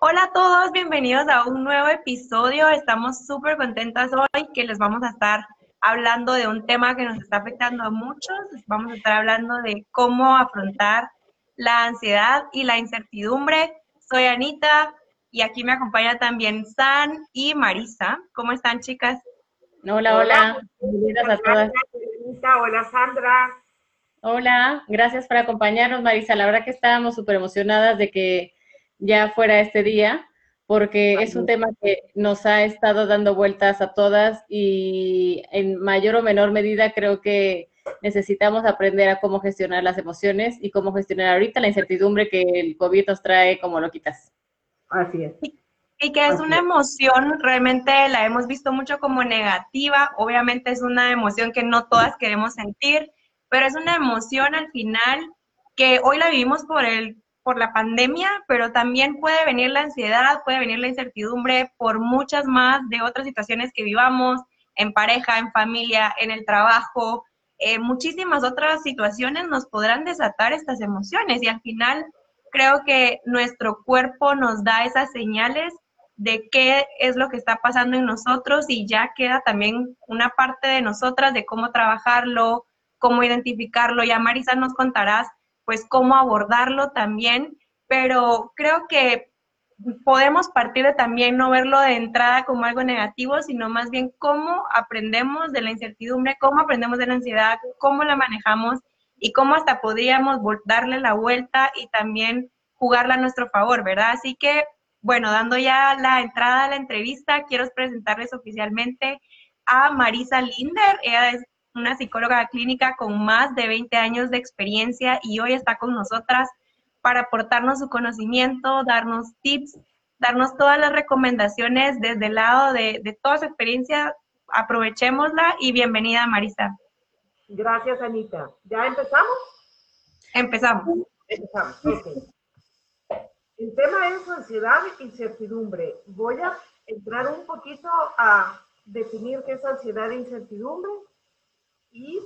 Hola a todos, bienvenidos a un nuevo episodio. Estamos súper contentas hoy que les vamos a estar hablando de un tema que nos está afectando a muchos. Vamos a estar hablando de cómo afrontar la ansiedad y la incertidumbre. Soy Anita y aquí me acompaña también San y Marisa. ¿Cómo están, chicas? Hola, hola. Bienvenidas a todas. Hola, Sandra. Hola, gracias por acompañarnos, Marisa. La verdad que estábamos súper emocionadas de que ya fuera este día, porque es un tema que nos ha estado dando vueltas a todas y en mayor o menor medida creo que necesitamos aprender a cómo gestionar las emociones y cómo gestionar ahorita la incertidumbre que el COVID nos trae como lo quitas. Así es. Y que es una emoción, realmente la hemos visto mucho como negativa, obviamente es una emoción que no todas queremos sentir, pero es una emoción al final que hoy la vivimos por el por la pandemia, pero también puede venir la ansiedad, puede venir la incertidumbre por muchas más de otras situaciones que vivamos en pareja, en familia, en el trabajo, eh, muchísimas otras situaciones nos podrán desatar estas emociones y al final creo que nuestro cuerpo nos da esas señales de qué es lo que está pasando en nosotros y ya queda también una parte de nosotras de cómo trabajarlo, cómo identificarlo. Ya Marisa nos contarás pues cómo abordarlo también, pero creo que podemos partir de también no verlo de entrada como algo negativo, sino más bien cómo aprendemos de la incertidumbre, cómo aprendemos de la ansiedad, cómo la manejamos y cómo hasta podríamos darle la vuelta y también jugarla a nuestro favor, ¿verdad? Así que bueno, dando ya la entrada a la entrevista, quiero presentarles oficialmente a Marisa Linder. Ella es una psicóloga clínica con más de 20 años de experiencia y hoy está con nosotras para aportarnos su conocimiento, darnos tips, darnos todas las recomendaciones desde el lado de, toda su experiencia. Aprovechémosla y bienvenida, Marisa. Gracias, Anita. ¿Ya empezamos? Empezamos. Empezamos, el tema es ansiedad e incertidumbre. Voy a entrar un poquito a definir qué es ansiedad e incertidumbre y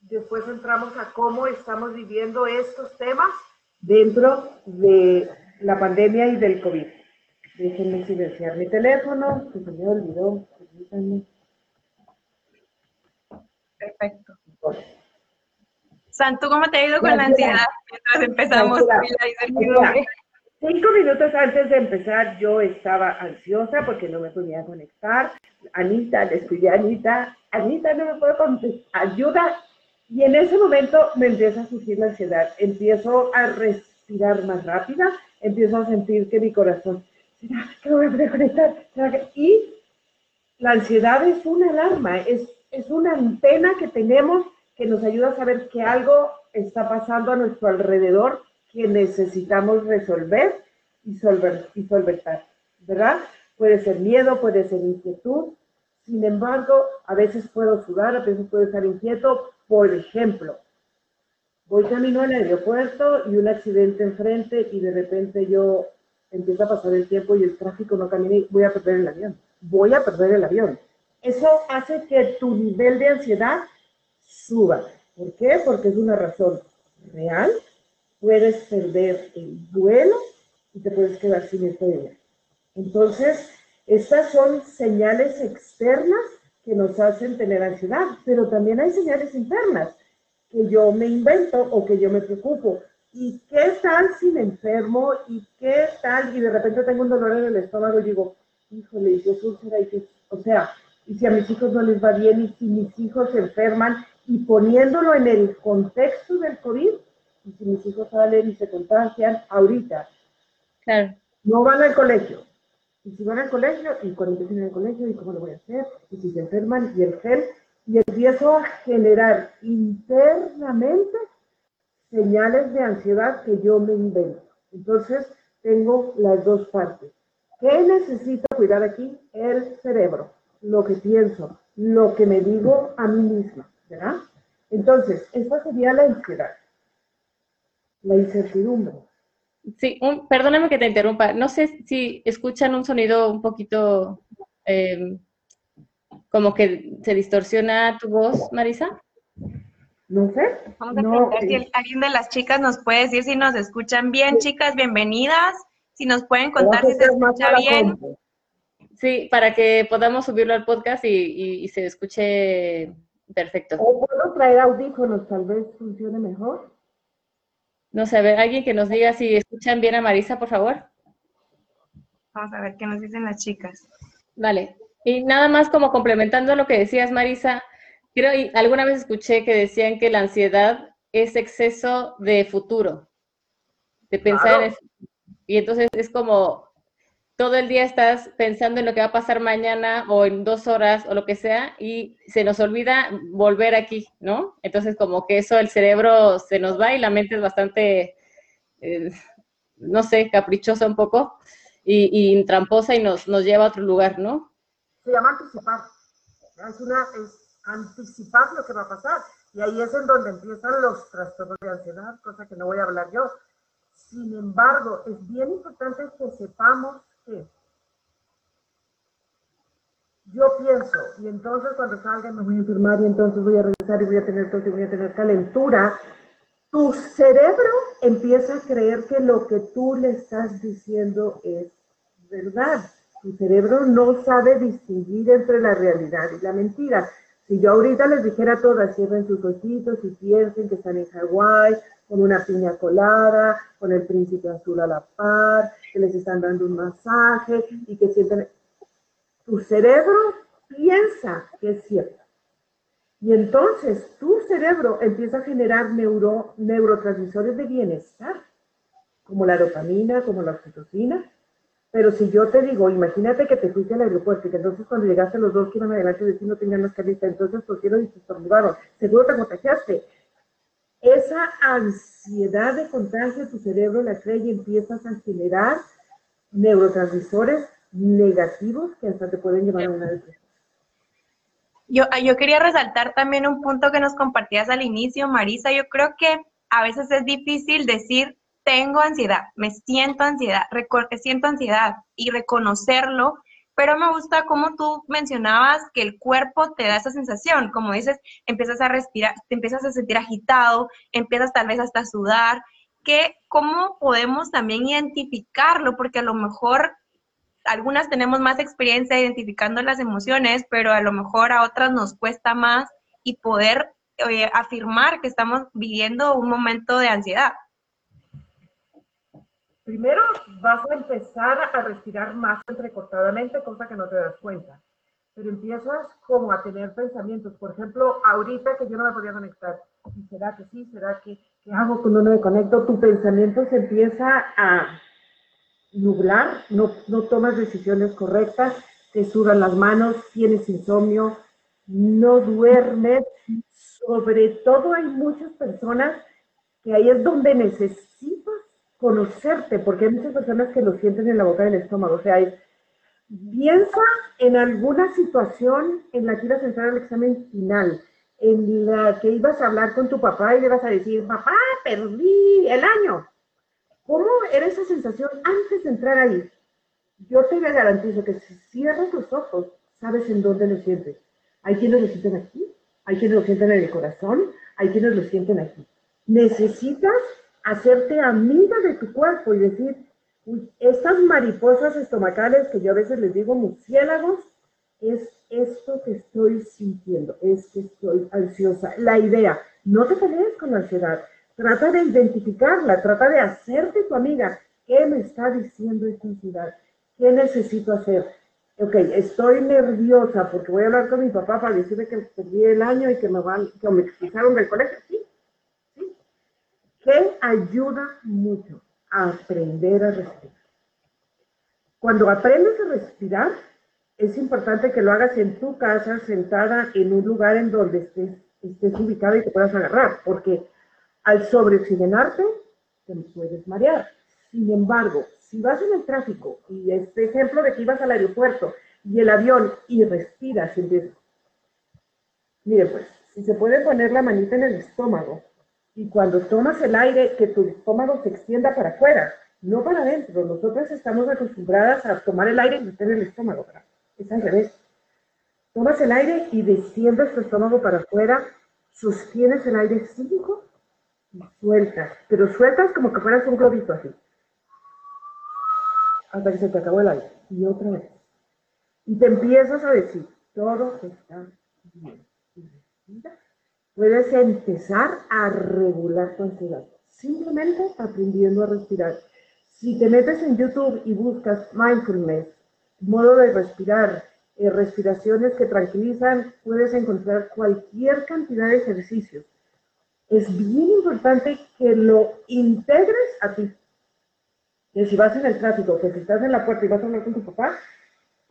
después entramos a cómo estamos viviendo estos temas dentro de la pandemia y del COVID. Déjenme silenciar mi teléfono, que se me olvidó. Perfecto. Santo, ¿cómo te ha ido con la ansiedad mientras empezamos? Cinco minutos antes de empezar yo estaba ansiosa porque no me podía conectar. Anita, le escribí a Anita, Anita no me puedo contestar, ayuda. Y en ese momento me empieza a surgir la ansiedad. Empiezo a respirar más rápida, empiezo a sentir que mi corazón, ¿será que voy conectar? Y la ansiedad es una alarma, es, es una antena que tenemos que nos ayuda a saber que algo está pasando a nuestro alrededor que necesitamos resolver y, solver, y solventar, ¿verdad? Puede ser miedo, puede ser inquietud. Sin embargo, a veces puedo sudar, a veces puedo estar inquieto. Por ejemplo, voy camino al aeropuerto y un accidente enfrente y de repente yo empiezo a pasar el tiempo y el tráfico no camina y voy a perder el avión. Voy a perder el avión. Eso hace que tu nivel de ansiedad suba. ¿Por qué? Porque es una razón real puedes perder el vuelo y te puedes quedar sin el. Entonces, estas son señales externas que nos hacen tener ansiedad, pero también hay señales internas que yo me invento o que yo me preocupo. ¿Y qué tal si me enfermo? ¿Y qué tal? Y de repente tengo un dolor en el estómago y digo, híjole, y que, o sea, y si a mis hijos no les va bien y si mis hijos se enferman y poniéndolo en el contexto del COVID, y si mis hijos salen y se contagian ahorita, no van al colegio. Y si van al colegio, y cuando empiecen el colegio, ¿y cómo lo voy a hacer? Y si se enferman, y el gel, y empiezo a generar internamente señales de ansiedad que yo me invento. Entonces, tengo las dos partes. ¿Qué necesito cuidar aquí? El cerebro, lo que pienso, lo que me digo a mí misma, ¿verdad? Entonces, esta sería la ansiedad la incertidumbre. Sí, perdóname que te interrumpa. No sé si escuchan un sonido un poquito em, como que se distorsiona tu voz, Marisa. No sé. Vamos a preguntar si alguien de las chicas nos puede decir si nos escuchan bien. Chicas, bienvenidas. si nos pueden contar si se escucha bien. Sí, para que podamos subirlo al podcast y, y, se escuche perfecto. O puedo traer audífonos, tal vez funcione mejor. No sé, a ver, alguien que nos diga si escuchan bien a Marisa, por favor. Vamos a ver qué nos dicen las chicas. Vale. Y nada más como complementando lo que decías, Marisa, creo, y alguna vez escuché que decían que la ansiedad es exceso de futuro, de pensar en eso. Y entonces es como todo el día estás pensando en lo que va a pasar mañana o en dos horas o lo que sea y se nos olvida volver aquí, ¿no? Entonces como que eso el cerebro se nos va y la mente es bastante, eh, no sé, caprichosa un poco y, tramposa y nos, nos lleva a otro lugar, ¿no? Se llama anticipar. Es, una, es anticipar lo que va a pasar. Y ahí es en donde empiezan los trastornos de ansiedad, cosa que no voy a hablar yo. Sin embargo, es bien importante que sepamos yo pienso, y entonces cuando salga me voy a enfermar y entonces voy a regresar y voy a tener tos y voy a tener calentura, tu cerebro empieza a creer que lo que tú le estás diciendo es verdad. Tu cerebro no sabe distinguir entre la realidad y la mentira. Si yo ahorita les dijera a todas, cierren sus ojitos y piensen que están en Hawái, con una piña colada, con el príncipe azul a la par, que les están dando un masaje y que sienten... Tu cerebro piensa que es cierto. Y entonces tu cerebro empieza a generar neuro, neurotransmisores de bienestar, como la dopamina, como la oxitocina, pero si yo te digo, imagínate que te fuiste al aeropuerto y que entonces cuando llegaste los dos iban adelante de ti no tenían mascarita, entonces por qué no estornudaron? Seguro te contagiaste. Esa ansiedad de contagio tu cerebro la cree y empiezas a generar neurotransmisores negativos que hasta te pueden llevar a una depresión. Yo, yo quería resaltar también un punto que nos compartías al inicio, Marisa. Yo creo que a veces es difícil decir tengo ansiedad, me siento ansiedad, siento ansiedad y reconocerlo, pero me gusta como tú mencionabas que el cuerpo te da esa sensación, como dices, empiezas a respirar, te empiezas a sentir agitado, empiezas tal vez hasta a sudar, que cómo podemos también identificarlo, porque a lo mejor algunas tenemos más experiencia identificando las emociones, pero a lo mejor a otras nos cuesta más y poder eh, afirmar que estamos viviendo un momento de ansiedad. Primero vas a empezar a respirar más entrecortadamente, cosa que no te das cuenta. Pero empiezas como a tener pensamientos. Por ejemplo, ahorita que yo no me podía conectar. ¿Será que sí? ¿Será que qué hago cuando no me conecto? Tu pensamiento se empieza a nublar, no, no tomas decisiones correctas, te sudan las manos, tienes insomnio, no duermes. Sobre todo hay muchas personas que ahí es donde necesitas conocerte, porque hay muchas personas que lo sienten en la boca del estómago. O sea, piensa en alguna situación en la que ibas a entrar al examen final, en la que ibas a hablar con tu papá y le vas a decir, papá, perdí el año. ¿Cómo era esa sensación antes de entrar ahí? Yo te garantizo que si cierras los ojos, sabes en dónde lo sientes. Hay quienes lo sienten aquí, hay quienes lo sienten en el corazón, hay quienes lo sienten aquí. Necesitas hacerte amiga de tu cuerpo y decir, estas mariposas estomacales que yo a veces les digo murciélagos, es esto que estoy sintiendo, es que estoy ansiosa. La idea, no te pelees con ansiedad, trata de identificarla, trata de hacerte tu amiga. ¿Qué me está diciendo esta ansiedad? ¿Qué necesito hacer? Ok, estoy nerviosa porque voy a hablar con mi papá para decirle que perdí el año y que me van, que me expulsaron del colegio. Sí, que ayuda mucho a aprender a respirar. Cuando aprendes a respirar, es importante que lo hagas en tu casa, sentada en un lugar en donde estés, estés ubicado y te puedas agarrar, porque al sobreoxigenarte te puedes marear. Sin embargo, si vas en el tráfico, y este ejemplo de que ibas al aeropuerto y el avión y respiras, empiezas. Mire, pues, si se puede poner la manita en el estómago y cuando tomas el aire, que tu estómago se extienda para afuera, no para adentro. Nosotros estamos acostumbradas a tomar el aire y meter el estómago. Es al revés. Tomas el aire y desciendes tu estómago para afuera, sostienes el aire 5 y sueltas. Pero sueltas como que fueras un globito así. hasta que se te acabó el aire. Y otra vez. Y te empiezas a decir, todo está bien. Puedes empezar a regular tu ansiedad, simplemente aprendiendo a respirar. Si te metes en YouTube y buscas mindfulness, modo de respirar, eh, respiraciones que tranquilizan, puedes encontrar cualquier cantidad de ejercicios. Es bien importante que lo integres a ti. Que si vas en el tráfico, que si estás en la puerta y vas a hablar con tu papá,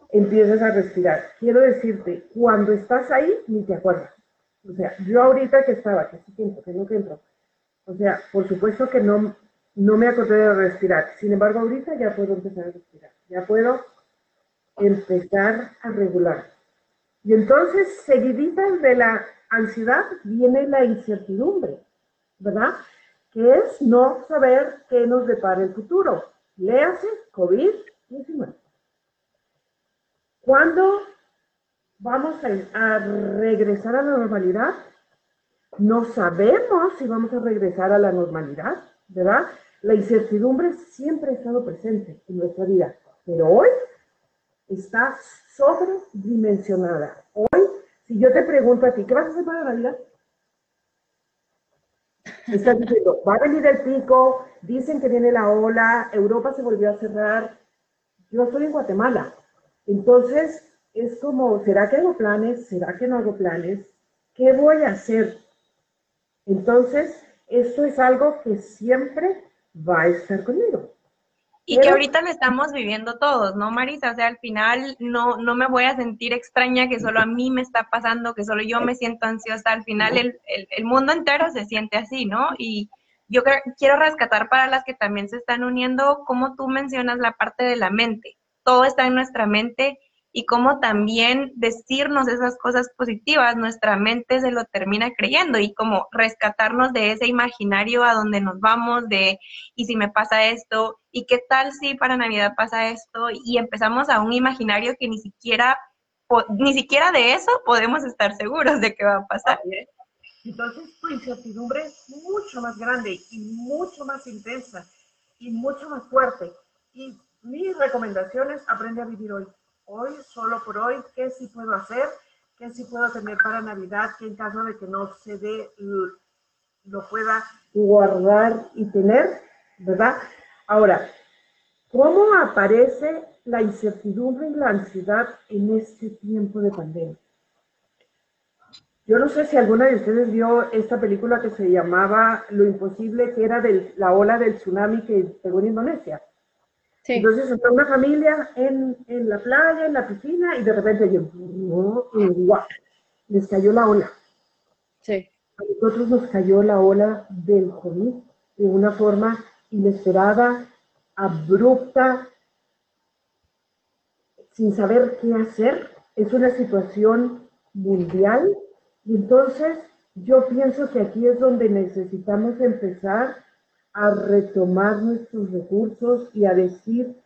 empieces a respirar. Quiero decirte, cuando estás ahí, ni te acuerdas. O sea, yo ahorita que estaba, que sí tiempo, que no. O sea, por supuesto que no, no me acordé de respirar. Sin embargo, ahorita ya puedo empezar a respirar. Ya puedo empezar a regular. Y entonces, seguiditas de la ansiedad, viene la incertidumbre, ¿verdad? Que es no saber qué nos depara el futuro. Léase COVID-19. ¿Cuándo vamos a, regresar a la normalidad. No sabemos si vamos a regresar a la normalidad, ¿verdad? La incertidumbre siempre ha estado presente en nuestra vida, pero hoy está sobredimensionada. Hoy, si yo te pregunto a ti, ¿qué vas a hacer para la Navidad? Estás diciendo, va a venir el pico, dicen que viene la ola, Europa se volvió a cerrar. Yo estoy en Guatemala. Entonces, es como, ¿será que hago planes? ¿Será que no hago planes? ¿Qué voy a hacer? Entonces, esto es algo que siempre va a estar conmigo. Y que ahorita lo estamos viviendo todos, ¿no, Marisa? O sea, al final no, no me voy a sentir extraña que solo a mí me está pasando, que solo yo me siento ansiosa. Al final el, el, mundo entero se siente así, ¿no? Y yo quiero rescatar para las que también se están uniendo, como tú mencionas la parte de la mente. Todo está en nuestra mente y cómo también decirnos esas cosas positivas, nuestra mente se lo termina creyendo y como rescatarnos de ese imaginario a donde nos vamos, de, y si me pasa esto, y qué tal si para Navidad pasa esto, y empezamos a un imaginario que ni siquiera, ni siquiera de eso podemos estar seguros de que va a pasar. Entonces tu incertidumbre es mucho más grande y mucho más intensa y mucho más fuerte. Y mi recomendación es aprende a vivir hoy hoy, solo por hoy, qué sí puedo hacer, qué sí puedo tener para Navidad, que en caso de que no se dé, lo pueda guardar y tener, ¿verdad? Ahora, ¿cómo aparece la incertidumbre y la ansiedad en este tiempo de pandemia? Yo no sé si alguna de ustedes vio esta película que se llamaba Lo Imposible, que era de la ola del tsunami que pegó en Indonesia. Entonces está una familia en, en, la playa, en la piscina, y de repente yo, ¡guau! Les cayó la ola. Sí. A nosotros nos cayó la ola del COVID de una forma inesperada, abrupta, sin saber qué hacer. Es una situación mundial. Y entonces yo pienso que aquí es donde necesitamos empezar a retomar nuestros recursos y a decir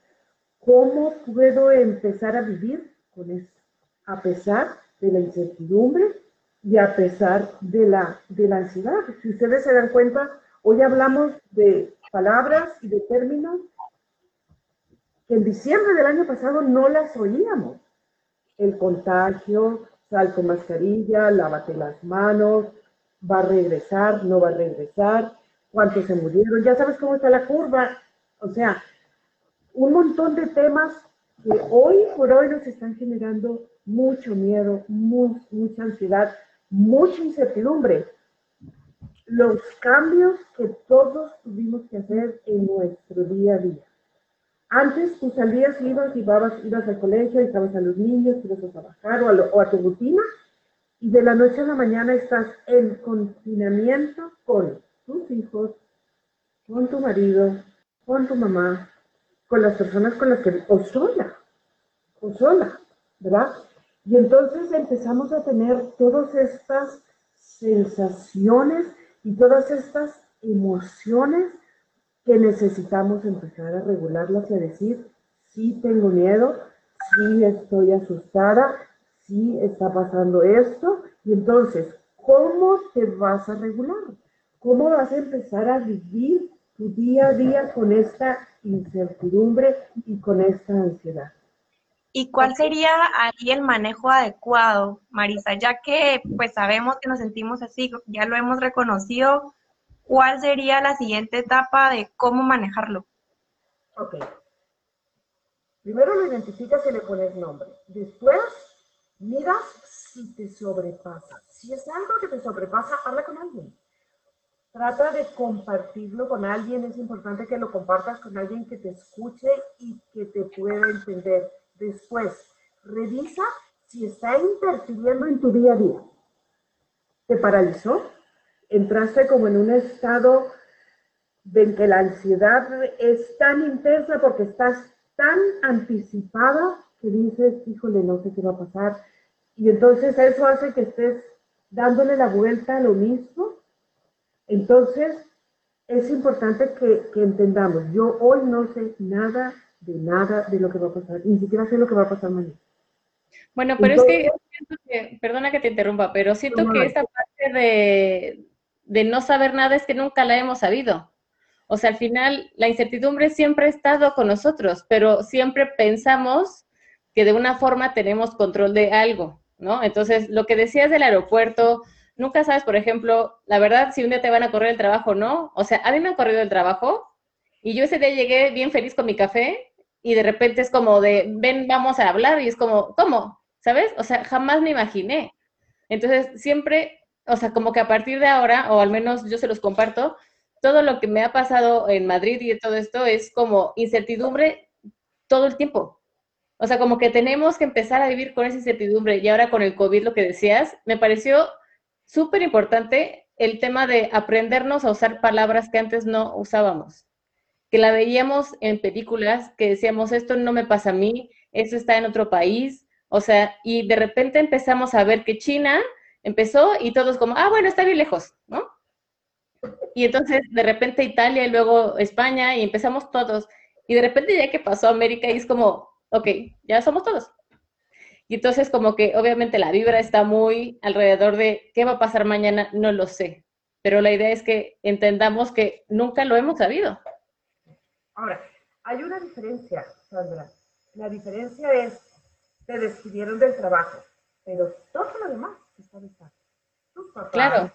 cómo puedo empezar a vivir con esto, a pesar de la incertidumbre y a pesar de la, de la ansiedad. Si ustedes se dan cuenta, hoy hablamos de palabras y de términos que en diciembre del año pasado no las oíamos. El contagio, sal con mascarilla, lávate las manos, va a regresar, no va a regresar, cuántos se murieron, ya sabes cómo está la curva, o sea, un montón de temas que hoy por hoy nos están generando mucho miedo, mucha ansiedad, mucha incertidumbre. Los cambios que todos tuvimos que hacer en nuestro día a día. Antes tú salías, ibas, ibas, ibas al colegio, estabas a los niños, ibas a trabajar o a tu rutina, y de la noche a la mañana estás en confinamiento con tus hijos, con tu marido, con tu mamá, con las personas con las que, o sola, o sola, ¿verdad? Y entonces empezamos a tener todas estas sensaciones y todas estas emociones que necesitamos empezar a regularlas y a decir, sí tengo miedo, sí estoy asustada, sí está pasando esto. Y entonces, ¿cómo te vas a regular? ¿Cómo vas a empezar a vivir tu día a día con esta incertidumbre y con esta ansiedad. ¿Y cuál sería ahí el manejo adecuado, Marisa? Ya que pues sabemos que nos sentimos así, ya lo hemos reconocido, ¿cuál sería la siguiente etapa de cómo manejarlo? Ok. Primero lo identificas y le pones nombre. Después miras si te sobrepasa. Si es algo que te sobrepasa, habla con alguien. Trata de compartirlo con alguien. Es importante que lo compartas con alguien que te escuche y que te pueda entender Después, revisa si está interfiriendo en tu día a día. ¿Te paralizó? ¿Entraste como en un estado de que la ansiedad es tan intensa porque estás tan anticipada que dices, híjole, no sé qué va a pasar? Y entonces eso hace que estés dándole la vuelta a lo mismo. Entonces, es importante que, que entendamos, yo hoy no sé nada de nada de lo que va a pasar, ni siquiera sé lo que va a pasar mañana. Bueno, pero es que, perdona que te interrumpa, pero siento que esta parte de, de no saber nada es que nunca la hemos sabido. O sea, al final la incertidumbre siempre ha estado con nosotros, pero siempre pensamos que de una forma tenemos control de algo, ¿no? Entonces, lo que decías del aeropuerto, nunca sabes, por ejemplo, la verdad, si un día te van a correr el trabajo o no. O sea, a mí me han corrido el trabajo y yo ese día llegué bien feliz con mi café y de repente es como de, ven, vamos a hablar, y es como, ¿cómo? ¿Sabes? O sea, jamás me imaginé. Entonces, siempre, o sea, como que a partir de ahora, o al menos yo se los comparto, todo lo que me ha pasado en Madrid y todo esto es como incertidumbre todo el tiempo. O sea, como que tenemos que empezar a vivir con esa incertidumbre. Y ahora con el COVID, lo que decías, me pareció súper importante el tema de aprendernos a usar palabras que antes no usábamos que la veíamos en películas, que decíamos, esto no me pasa a mí, eso está en otro país, o sea, y de repente empezamos a ver que China empezó y todos como, ah, bueno, está bien lejos, ¿no? Y entonces de repente Italia y luego España y empezamos todos. Y de repente ya que pasó América y es como, ok, ya somos todos. Y entonces como que obviamente la vibra está muy alrededor de qué va a pasar mañana, no lo sé. Pero la idea es que entendamos que nunca lo hemos sabido. Ahora, hay una diferencia, Sandra. La diferencia es, te despidieron del trabajo, pero todo lo demás está bien. Tus papás, claro.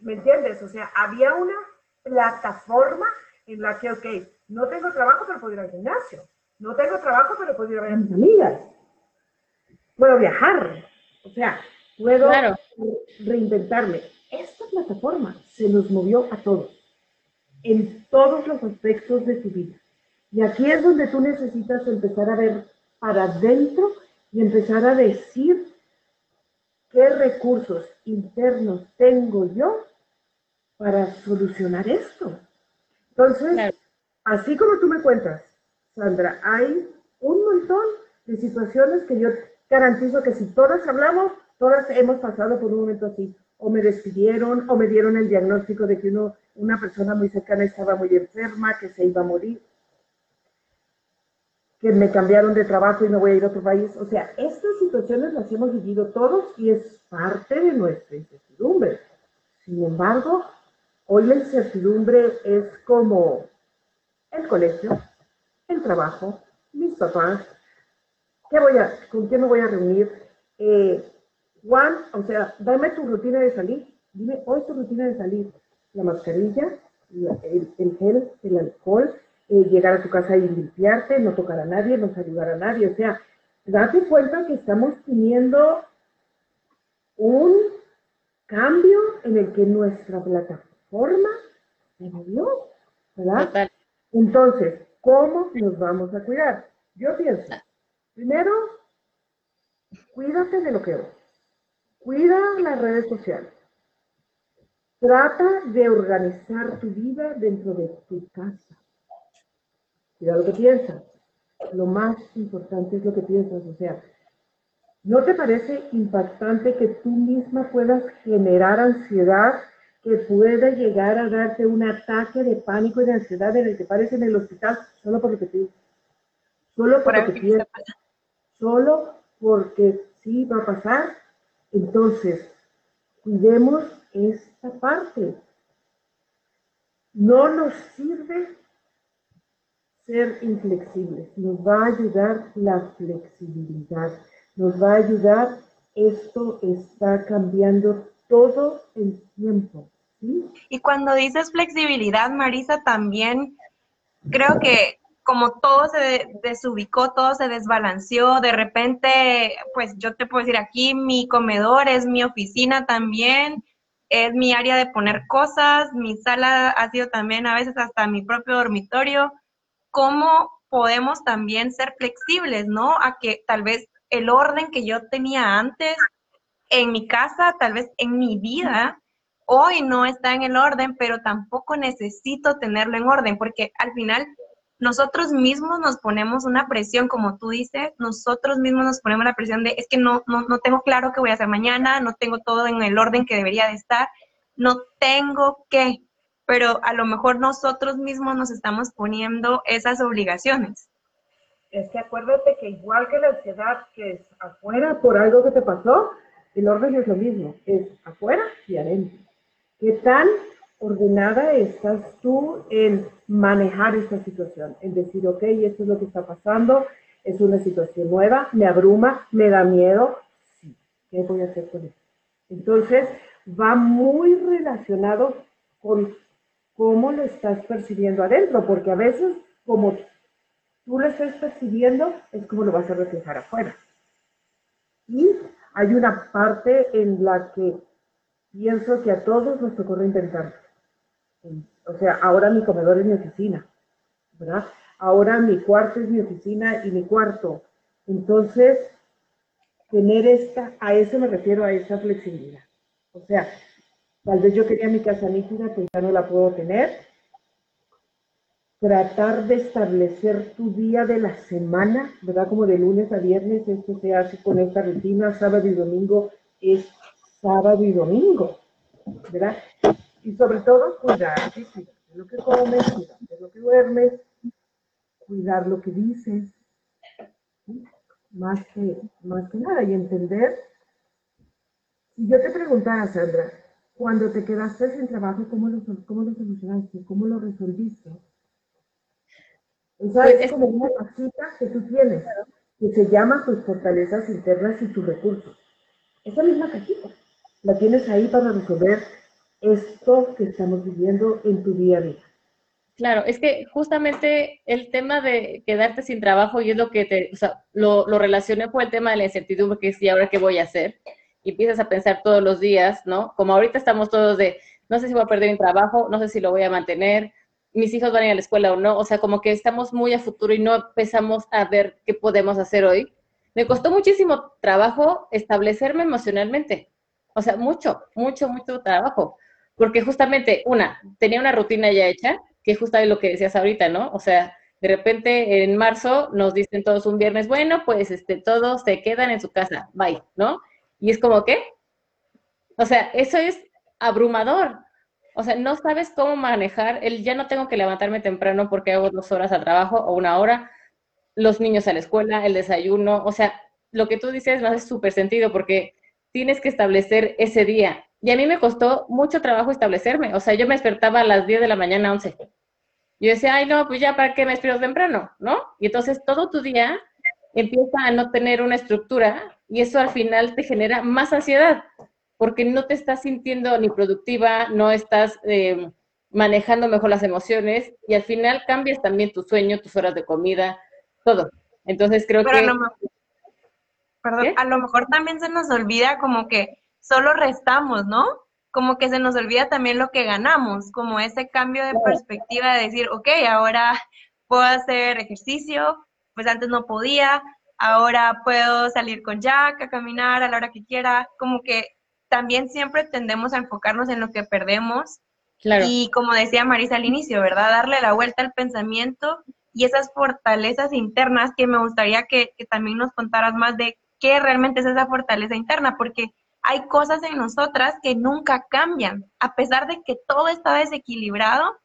¿me entiendes? O sea, había una plataforma en la que, ok, no tengo trabajo, pero puedo ir al gimnasio. No tengo trabajo, pero puedo ir a ver a mis amigas. Puedo viajar. O sea, puedo reinventarme. Esta plataforma se nos movió a todos en todos los aspectos de tu vida. Y aquí es donde tú necesitas empezar a ver para adentro y empezar a decir qué recursos internos tengo yo para solucionar esto. Entonces, así como tú me cuentas, Sandra, hay un montón de situaciones que yo garantizo que si todas hablamos, todas hemos pasado por un momento así. O me despidieron, o me dieron el diagnóstico de que una persona muy cercana estaba muy enferma, que se iba a morir, que me cambiaron de trabajo y me voy a ir a otro país. O sea, estas situaciones las hemos vivido todos y es parte de nuestra incertidumbre. Sin embargo, hoy la incertidumbre es como el colegio, el trabajo, mis papás, ¿qué voy a, ¿con quién me voy a reunir? Eh, Juan, o sea, dame tu rutina de salir. Dime hoy tu rutina de salir la mascarilla, el, gel, el alcohol, eh, llegar a tu casa y limpiarte, no tocar a nadie, no ayudar a nadie. O sea, date cuenta que estamos teniendo un cambio en el que nuestra plataforma se movió, ¿verdad? Entonces, ¿cómo nos vamos a cuidar? Yo pienso, primero, cuídate de lo que ves. Cuida las redes sociales. Trata de organizar tu vida dentro de tu casa. Mira lo que piensas. Lo más importante es lo que piensas. O sea, ¿no te parece impactante que tú misma puedas generar ansiedad que pueda llegar a darte un ataque de pánico y de ansiedad en el que pares en el hospital solo por lo que piensas? Solo por lo que piensas. Solo porque sí va a pasar. Entonces, cuidemos esta parte. No nos sirve ser inflexibles, nos va a ayudar la flexibilidad, nos va a ayudar, esto está cambiando todo el tiempo. Y cuando dices flexibilidad, Marisa, también creo que como todo se desubicó, todo se desbalanceó, de repente, pues yo te puedo decir aquí, mi comedor es mi oficina también, es mi área de poner cosas, mi sala ha sido también a veces hasta mi propio dormitorio. ¿Cómo podemos también ser flexibles, no? A que tal vez el orden que yo tenía antes en mi casa, tal vez en mi vida, hoy no está en el orden, pero tampoco necesito tenerlo en orden, porque al final nosotros mismos nos ponemos una presión, como tú dices, nosotros mismos nos ponemos la presión de, es que no, no, no tengo claro qué voy a hacer mañana, no tengo todo en el orden que debería de estar, no tengo que, pero a lo mejor nosotros mismos nos estamos poniendo esas obligaciones. Es que acuérdate que igual que la ansiedad que es afuera por algo que te pasó, el orden es lo mismo, es afuera y adentro. ¿Qué tan ordenada estás tú en manejar esta situación? En decir, ok, esto es lo que está pasando, es una situación nueva, me abruma, me da miedo, sí, ¿qué voy a hacer con esto? Entonces, va muy relacionado con cómo lo estás percibiendo adentro, porque a veces como tú lo estás percibiendo, es como lo vas a reflejar afuera. Y hay una parte en la que pienso que a todos nos tocó reinventar. O sea, ahora mi comedor es mi oficina, ¿verdad? Ahora mi cuarto es mi oficina y mi cuarto. Entonces, tener esta, a eso me refiero, a esa flexibilidad. O sea, tal vez yo quería mi casa nítida, pues ya no la puedo tener. Tratar de establecer tu día de la semana, ¿verdad? Como de lunes a viernes, esto se hace con esta rutina, sábado y domingo es sábado y domingo, ¿verdad? Y sobre todo cuidar, cuidar de lo que comes, cuidar de lo que duermes, cuidar lo que dices, más, que, más que nada, y entender. Si yo te preguntara, Sandra, cuando te quedaste sin trabajo, ¿cómo lo, cómo lo solucionaste? ¿Cómo lo resolviste? Esa pues es como una cajita que tú tienes, que se llama tus fortalezas internas y tus recursos. Esa misma cajita la tienes ahí para resolver esto que estamos viviendo en tu día a día. Claro, es que justamente el tema de quedarte sin trabajo y es lo que te, o sea, lo, lo relacioné con el tema de la incertidumbre, que es, ¿y ahora qué voy a hacer? Y empiezas a pensar todos los días, ¿no? Como ahorita estamos todos de, no sé si voy a perder mi trabajo, no sé si lo voy a mantener, mis hijos van a ir a la escuela o no, o sea, como que estamos muy a futuro y no empezamos a ver qué podemos hacer hoy. Me costó muchísimo trabajo establecerme emocionalmente, o sea, mucho, mucho, mucho trabajo. Porque justamente, una, tenía una rutina ya hecha, que es justamente lo que decías ahorita, ¿no? O sea, de repente en marzo nos dicen todos un viernes, bueno, pues este, todos se quedan en su casa, bye, ¿no? Y es como, ¿qué? O sea, eso es abrumador. O sea, no sabes cómo manejar el ya no tengo que levantarme temprano porque hago dos horas al trabajo o una hora, los niños a la escuela, el desayuno, o sea, lo que tú dices me hace súper sentido porque tienes que establecer ese día. Y a mí me costó mucho trabajo establecerme. O sea, yo me despertaba a las 10 de la mañana, 11. Yo decía, ay, no, pues ya, ¿para qué me despierto temprano? ¿No? Y entonces todo tu día empieza a no tener una estructura y eso al final te genera más ansiedad porque no te estás sintiendo ni productiva, no estás em, manejando mejor las emociones y al final cambias también tu sueño, tus horas de comida, todo. Entonces creo que perdón, a lo mejor también se nos olvida como que solo restamos, ¿no? Como que se nos olvida también lo que ganamos, como ese cambio de perspectiva de decir, ok, ahora puedo hacer ejercicio, pues antes no podía, ahora puedo salir con Jack a caminar a la hora que quiera, como que también siempre tendemos a enfocarnos en lo que perdemos. Claro. Y como decía Marisa al inicio, ¿verdad? Darle la vuelta al pensamiento y esas fortalezas internas que me gustaría que, que también nos contaras más de qué realmente es esa fortaleza interna, porque hay cosas en nosotras que nunca cambian, a pesar de que todo está desequilibrado,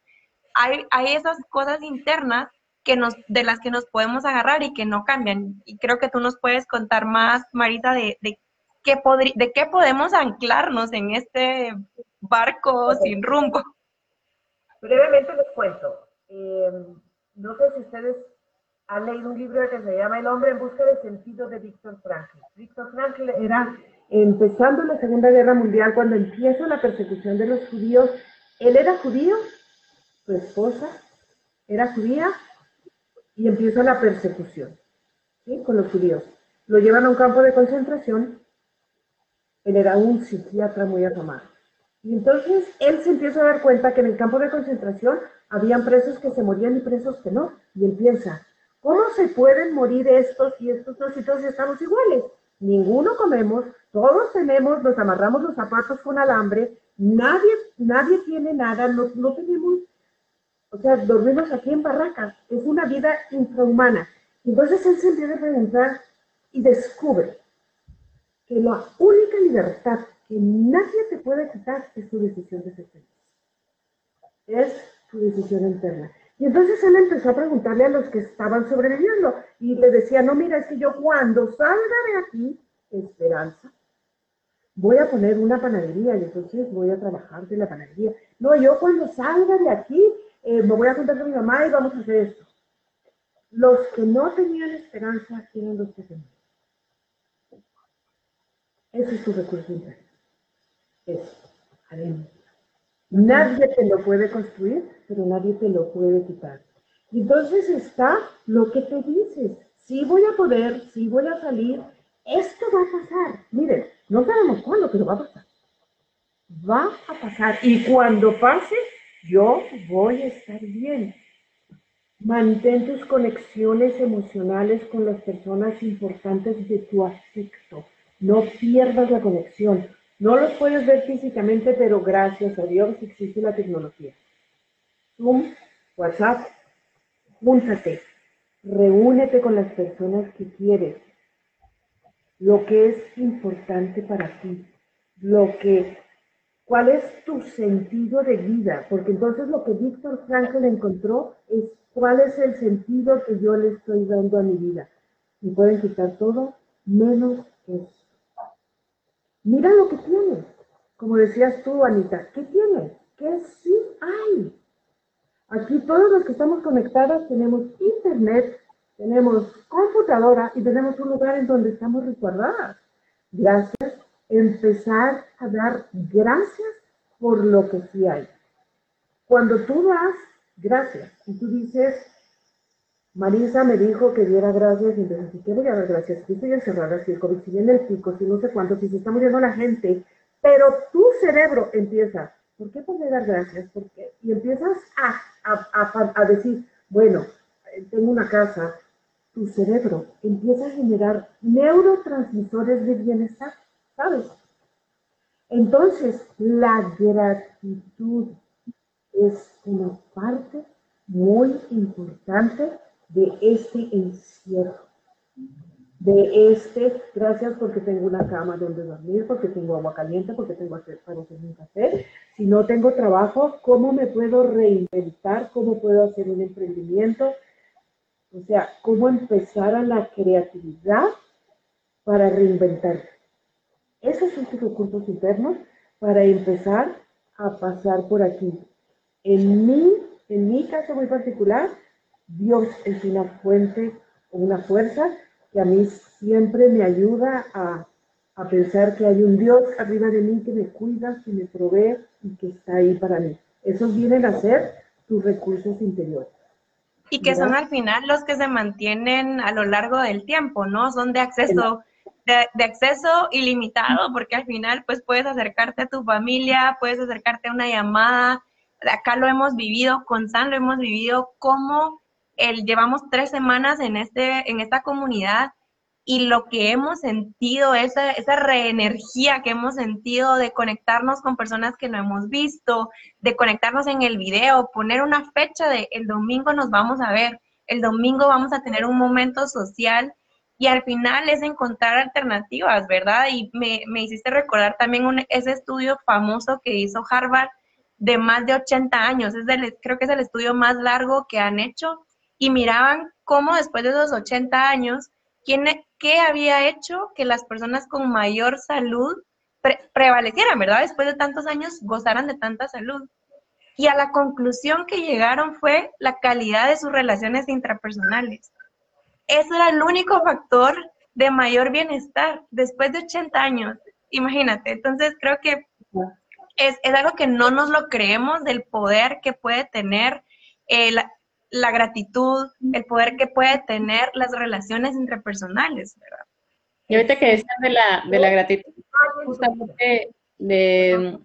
hay, hay esas cosas internas que nos, de las que nos podemos agarrar y que no cambian. Y creo que tú nos puedes contar más, Marita, de, de, qué, de qué podemos anclarnos en este barco sin rumbo. brevemente les cuento. Eh, no sé si ustedes han leído un libro que se llama El hombre en busca de sentido de Víctor Frankl. Víctor Frankl era empezando la Segunda Guerra Mundial, cuando empieza la persecución de los judíos. Él era judío, su esposa era judía, y empieza la persecución ¿sí? con los judíos. Lo llevan a un campo de concentración. Él era un psiquiatra muy afamado. Y entonces él se empieza a dar cuenta que en el campo de concentración habían presos que se morían y presos que no. Y empieza, ¿cómo se pueden morir estos y estos dos y todos estamos iguales? Ninguno comemos, todos tenemos, nos amarramos los zapatos con alambre, nadie, nadie tiene nada, no, no tenemos, o sea, dormimos aquí en barracas, es una vida infrahumana. Entonces él se empieza a preguntar y descubre que la única libertad que nadie te puede quitar es tu decisión de feliz. Es tu decisión interna. Y entonces él empezó a preguntarle a los que estaban sobreviviendo y le decía, no, mira, es que yo cuando salga de aquí, esperanza, voy a poner una panadería y entonces voy a trabajar de la panadería. No, yo cuando salga de aquí, eh, me voy a contar con mi mamá y vamos a hacer esto. Los que no tenían esperanza eran los que tenían. Ese es su recurso interno es Nadie te lo puede construir, pero nadie te lo puede quitar. Entonces está lo que te dices, sí voy a poder, sí voy a salir, esto va a pasar. Miren, no sabemos cuándo, pero va a pasar. Va a pasar. Y cuando pase, yo voy a estar bien. Mantén tus conexiones emocionales con las personas importantes de tu afecto. No pierdas la conexión. No los puedes ver físicamente, pero gracias a Dios existe la tecnología. Zoom, WhatsApp, júntate, reúnete con las personas que quieres. Lo que es importante para ti, lo que, cuál es tu sentido de vida, porque entonces lo que Víctor Frankl encontró es cuál es el sentido que yo le estoy dando a mi vida. Y pueden quitar todo menos eso. Mira lo que tienes. Como decías tú, Anita, ¿qué tienes? ¿Qué sí hay? Aquí todos los que estamos conectados tenemos internet, tenemos computadora y tenemos un lugar en donde estamos resguardadas. Gracias. Empezar a dar gracias por lo que sí hay. Cuando tú das gracias y tú dices, Marisa me dijo que diera gracias y entonces, ¿qué voy a dar gracias? Si estoy encerrada, si el COVID sigue en el pico, si no sé cuánto, si se está muriendo la gente, pero tu cerebro empieza, ¿por qué poder dar gracias? ¿Por qué? Y empiezas a, a, a decir, bueno, eh, tengo una casa, tu cerebro empieza a generar neurotransmisores de bienestar, ¿sabes? Entonces, la gratitud es una parte muy importante de este encierro, de este, gracias porque tengo una cama donde dormir, porque tengo agua caliente, porque tengo para hacer un café. Si no tengo trabajo, ¿cómo me puedo reinventar? ¿Cómo puedo hacer un emprendimiento? O sea, ¿cómo empezar a la creatividad para reinventar? Esos son tus recursos internos para empezar a pasar por aquí. En mi, en mi caso muy particular, Dios es una fuente, una fuerza que a mí siempre me ayuda a, pensar que hay un Dios arriba de mí que me cuida, que me provee y que está ahí para mí. Esos vienen a ser tus recursos interiores. Y que son al final los que se mantienen a lo largo del tiempo, ¿no? Son de acceso, de, de, acceso ilimitado, porque al final pues puedes acercarte a tu familia, puedes acercarte a una llamada. Acá lo hemos vivido, con San lo hemos vivido, como el, llevamos tres semanas en, este, en esta comunidad y lo que hemos sentido, esa, esa reenergía que hemos sentido de conectarnos con personas que no hemos visto, de conectarnos en el video, poner una fecha de el domingo nos vamos a ver, el domingo vamos a tener un momento social y al final es encontrar alternativas, ¿verdad? Y me, me hiciste recordar también un, ese estudio famoso que hizo Harvard de más de 80 años, es del, creo que es el estudio más largo que han hecho y miraban cómo después de esos 80 años, ¿quién, ¿qué había hecho que las personas con mayor salud prevalecieran, verdad? Después de tantos años gozaran de tanta salud. y a la conclusión que llegaron fue la calidad de sus relaciones intrapersonales. Ese era el único factor de mayor bienestar después de 80 años. Imagínate, entonces creo que es, algo que no nos lo creemos del poder que puede tener eh, la, gratitud, el poder que puede tener las relaciones interpersonales, ¿verdad? Y ahorita que decías de la, de la gratitud, justamente de,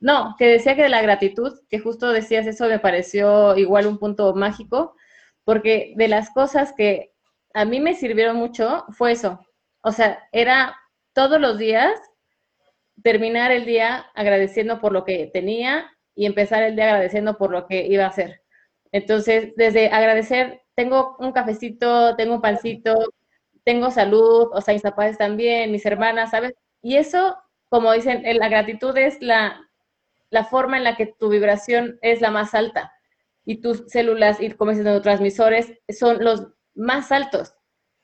no, que decía que de la gratitud, que justo decías eso, me pareció igual un punto mágico, porque de las cosas que a mí me sirvieron mucho fue eso. O sea, era todos los días terminar el día agradeciendo por lo que tenía y empezar el día agradeciendo por lo que iba a hacer. Entonces, desde agradecer, tengo un cafecito, tengo un pancito, tengo salud, o sea, mis papás también, mis hermanas, ¿sabes? Y eso, como dicen, la gratitud es la, la forma en la que tu vibración es la más alta y tus células y como dicen neurotransmisores son los más altos,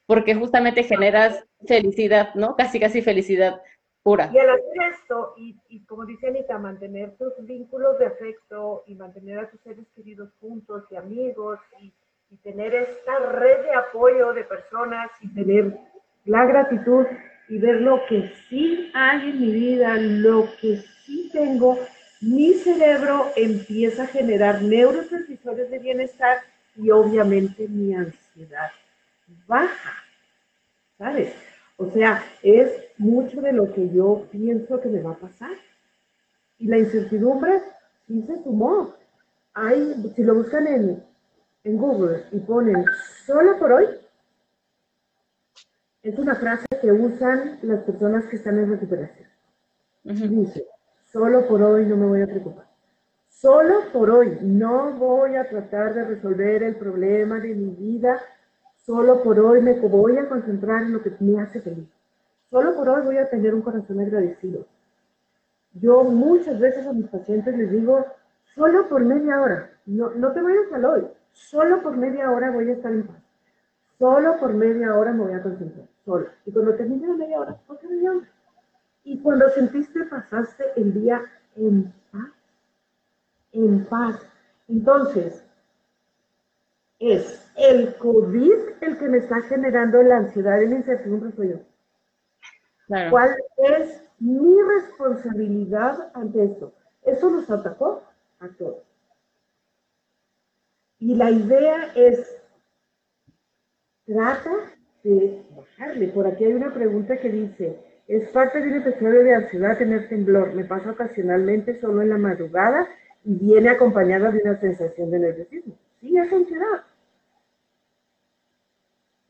porque justamente generas felicidad, ¿no? Casi, casi felicidad Y al hacer esto, y, como dice Anita, mantener tus vínculos de afecto y mantener a tus seres queridos juntos y amigos y, y tener esta red de apoyo de personas y tener la gratitud y ver lo que sí hay en mi vida, lo que sí tengo, mi cerebro empieza a generar neurotransmisores de bienestar y obviamente mi ansiedad baja, ¿sabes? O sea, es mucho de lo que yo pienso que me va a pasar. Y la incertidumbre sí se sumó. Hay, si lo buscan en, en Google y ponen solo por hoy, es una frase que usan las personas que están en recuperación. Dice, solo por hoy no me voy a preocupar. Solo por hoy no voy a tratar de resolver el problema de mi vida. Solo por hoy me voy a concentrar en lo que me hace feliz. Solo por hoy voy a tener un corazón agradecido. Yo muchas veces a mis pacientes les digo, solo por media hora, no, no te vayas al hoy, solo por media hora voy a estar en paz. Solo por media hora me voy a concentrar, solo. Y cuando termine la media hora, ¿por qué media hora? Y cuando sentiste, pasaste el día en paz. En paz. Entonces, es el COVID el que me está generando la ansiedad y la incertidumbre, soy yo. ¿Cuál es mi responsabilidad ante esto? Eso nos atacó a todos. Y la idea es, trata de bajarle. Por aquí hay una pregunta que dice, es parte de un episodio de ansiedad tener temblor. Me pasa ocasionalmente solo en la madrugada y viene acompañada de una sensación de nerviosismo. Sí, es ansiedad.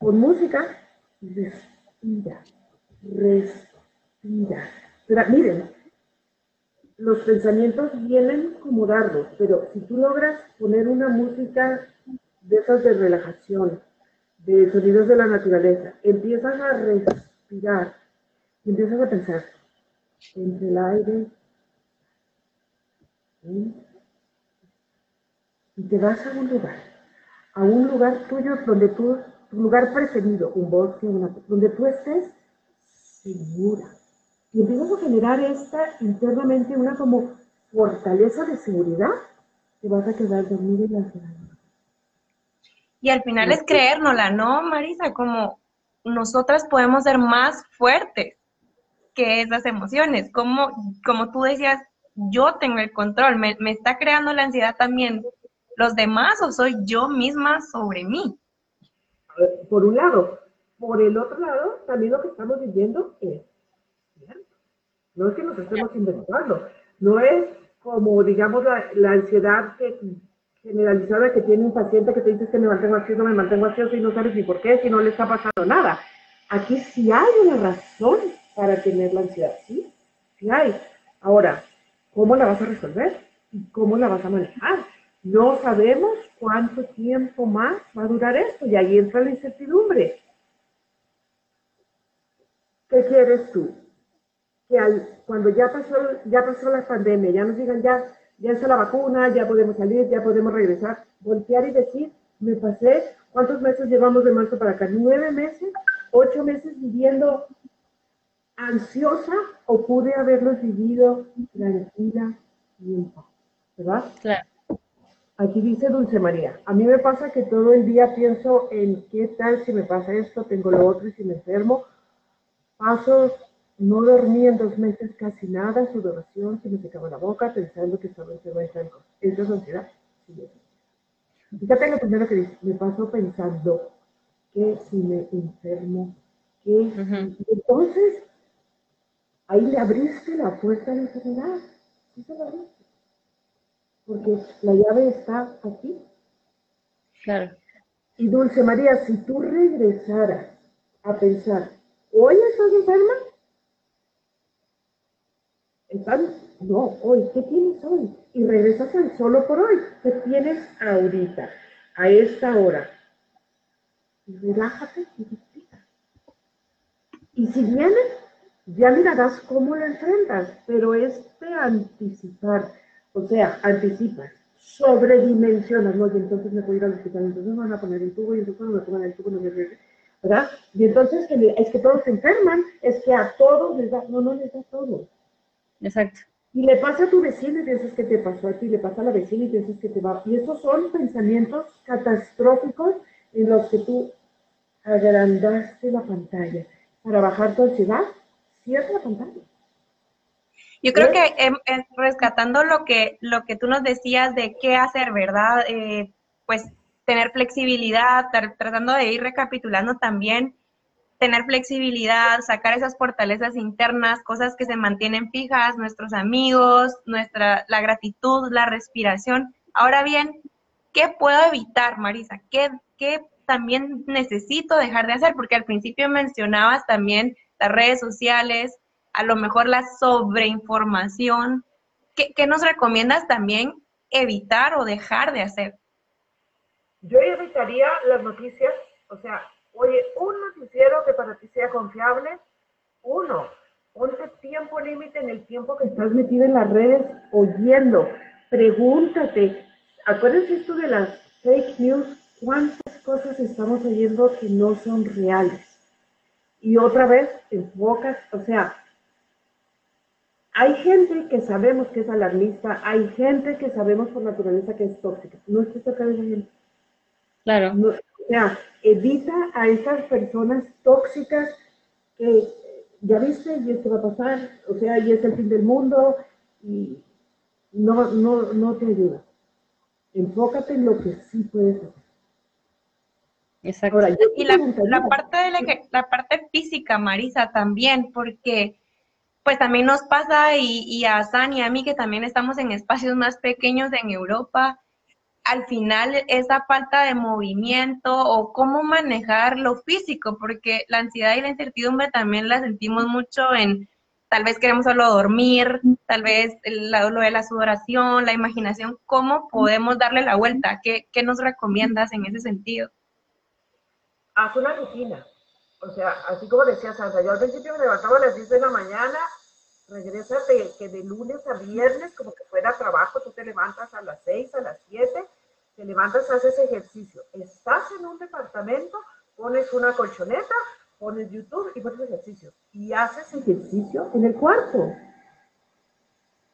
Con música, respira respira. Miren, los pensamientos vienen como dardos, pero si tú logras poner una música de esas de relajación, de sonidos de la naturaleza, empiezas a respirar y empiezas a pensar entre el aire y te vas a un lugar, a un lugar tuyo donde tú, tu lugar preferido, un bosque, una, donde tú estés segura. Y empiezas a generar esta internamente una como fortaleza de seguridad, te vas a quedar dormida y la Y al final es creérnosla, ¿no, Marisa? Como nosotras podemos ser más fuertes que esas emociones. Como, como tú decías, yo tengo el control, me, me está creando la ansiedad también los demás o soy yo misma sobre mí. Por un lado, por el otro lado, también lo que estamos viviendo es cierto. No es que nos estemos inventando, no es como, digamos, la, ansiedad que, generalizada que tiene un paciente que te dice que me mantengo ansioso, me mantengo ansioso y no sabes ni por qué, si no le está pasando nada. Aquí sí hay una razón para tener la ansiedad, ¿sí? Sí hay. Ahora, ¿cómo la vas a resolver? ¿Y cómo la vas a manejar? No sabemos cuánto tiempo más va a durar esto y ahí entra la incertidumbre. ¿Qué quieres tú? Que cuando ya pasó, ya pasó la pandemia, ya nos digan, ya, ya está la vacuna, ya podemos salir, ya podemos regresar, voltear y decir, me pasé, ¿cuántos meses llevamos de marzo para acá? ¿Nueve meses? ¿Ocho meses viviendo ansiosa o pude haberlos vivido tranquila y en paz? ¿Verdad? Claro. Aquí dice Dulce María, a mí me pasa que todo el día pienso en qué tal si me pasa esto, tengo lo otro y si me enfermo. Paso, no dormí en dos meses casi nada, sudoración, se me secaba la boca pensando que estaba enferma de algo. ¿Eso es ansiedad? Sí. Fíjate lo primero que dice, me paso pensando que si me enfermo, que entonces ahí le abriste la puerta a la enfermedad. Sí se la abriste porque la llave está aquí. Claro. Y Dulce María, si tú regresaras a pensar, ¿hoy estás enferma? ¿Están? No, hoy, ¿qué tienes hoy? Y regresas al solo por hoy. ¿Qué tienes ahorita, a esta hora? Y relájate y respira. Y si viene, ya mirarás cómo lo enfrentas, pero es de anticipar o sea, anticipas, sobredimensionas, ¿no? Y entonces me voy a ir al hospital, entonces me van a poner el tubo, y entonces cuando me pongan el tubo no me ¿verdad? Y entonces es que todos se enferman, es que a todos les da, no, no les da todo. Exacto. Y le pasa a tu vecino y piensas que te pasó a ti, le pasa a la vecina y piensas que te va. Y esos son pensamientos catastróficos en los que tú agrandaste la pantalla. Para bajar tu ansiedad, cierra la pantalla. Yo creo que em, rescatando lo que, lo que tú nos decías de qué hacer, ¿verdad? Eh, pues tener flexibilidad, tratando de ir recapitulando también, tener flexibilidad, sacar esas fortalezas internas, cosas que se mantienen fijas, nuestros amigos, nuestra, la gratitud, la respiración. Ahora bien, ¿qué puedo evitar, Marisa? ¿Qué, ¿Qué también necesito dejar de hacer? Porque al principio mencionabas también las redes sociales, a lo mejor la sobreinformación. ¿Qué, ¿Qué, nos recomiendas también evitar o dejar de hacer? Yo evitaría las noticias, o sea, oye, un noticiero que para ti sea confiable, uno, ponte tiempo límite en el tiempo que estás metido en las redes oyendo, pregúntate, acuérdense esto de las fake news, cuántas cosas estamos oyendo que no son reales. Y otra vez, enfocas, o sea, hay gente que sabemos que es alarmista, hay gente que sabemos por naturaleza que es tóxica. No es que toca de gente. Claro. o sea, evita a esas personas tóxicas que ya viste y esto va a pasar, o sea, y es el fin del mundo y no, no, no te ayuda. Enfócate en lo que sí puedes hacer. Exacto. y la, la, parte de la, la parte física, Marisa, también, porque pues también nos pasa y, a San y a mí que también estamos en espacios más pequeños en Europa, al final esa falta de movimiento o cómo manejar lo físico, porque la ansiedad y la incertidumbre también la sentimos mucho en tal vez queremos solo dormir, tal vez lo de la sudoración, la imaginación, ¿cómo podemos darle la vuelta? ¿Qué, qué nos recomiendas en ese sentido? Haz una rutina o sea, así como decía Sandra, yo al principio me levantaba a las 10 de la mañana, regrésate que de lunes a viernes, como que fuera trabajo, tú te levantas a las 6, a las 7, te levantas, haces ejercicio. Estás en un departamento, pones una colchoneta, pones YouTube y pones ejercicio. Y haces ejercicio en el cuarto.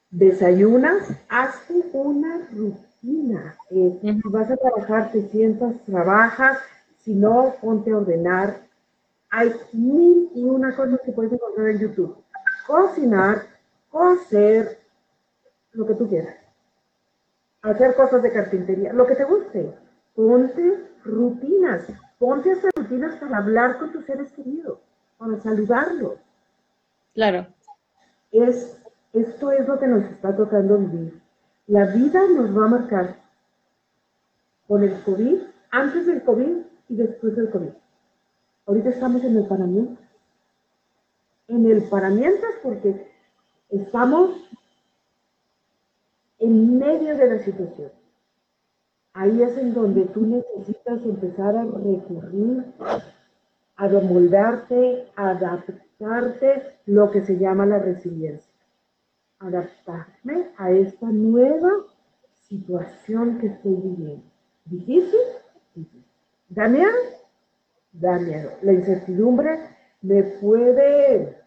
Desayunas, hazte una rutina. Eh, vas a trabajar, te sientas, trabajas. Si no, ponte a ordenar, hay mil y una cosas que puedes encontrar en YouTube. Cocinar, coser, lo que tú quieras. Hacer cosas de carpintería, lo que te guste. Ponte rutinas. Ponte esas rutinas para hablar con tus seres queridos, para saludarlos. Claro. Es, esto es lo que nos está tocando vivir. La vida nos va a marcar con el COVID, antes del COVID y después del COVID. Ahorita estamos en el paramiento. En el paramiento porque estamos en medio de la situación. Ahí es en donde tú necesitas empezar a recurrir, a remoldarte, a adaptarte, lo que se llama la resiliencia. Adaptarme a esta nueva situación que estoy viviendo. ¿Difícil? Difícil. Daniel, da miedo. La incertidumbre me puede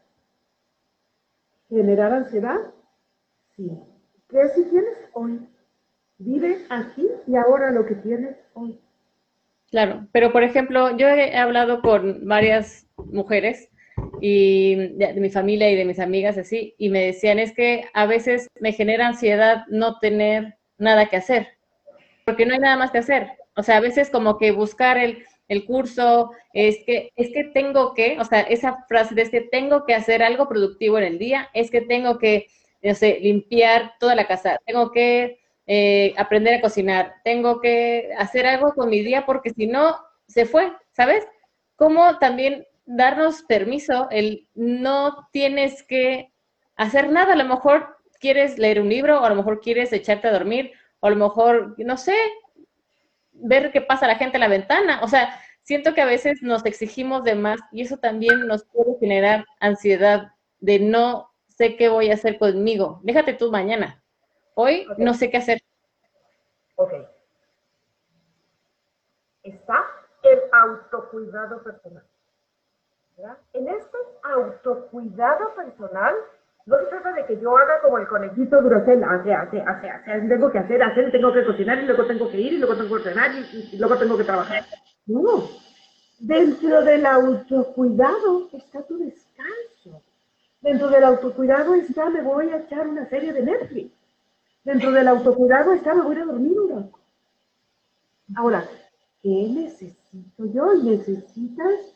generar ansiedad. Sí. ¿Qué si tienes hoy? Vive aquí y ahora lo que tienes hoy. Claro, pero por ejemplo, yo he hablado con varias mujeres y de, mi familia y de mis amigas así, y me decían, es que a veces me genera ansiedad no tener nada que hacer, porque no hay nada más que hacer. O sea, a veces como que buscar el, el curso, es que, es que tengo que, o sea, esa frase de es que tengo que hacer algo productivo en el día, es que tengo que, no sé, limpiar toda la casa, tengo que eh, aprender a cocinar, tengo que hacer algo con mi día porque si no, se fue, ¿sabes? Como también darnos permiso, el no tienes que hacer nada, a lo mejor quieres leer un libro, o a lo mejor quieres echarte a dormir, o a lo mejor, no sé, ver qué pasa la gente en la ventana. O sea, siento que a veces nos exigimos de más y eso también nos puede generar ansiedad de no sé qué voy a hacer conmigo. Déjate tú mañana. Hoy no sé qué hacer. Ok. Está el autocuidado personal. ¿verdad? En este autocuidado personal, no se trata de que yo haga como el conejito Duracell, hace, hace, hace, hace, tengo que hacer, hacer, tengo que cocinar y luego tengo que ir y luego tengo que ordenar y, y luego tengo que trabajar. No, dentro del autocuidado está tu descanso. Dentro del autocuidado está, me voy a echar una serie de Netflix. Dentro del autocuidado está, me voy a dormir un rato. Ahora, ¿qué necesito yo? Necesitas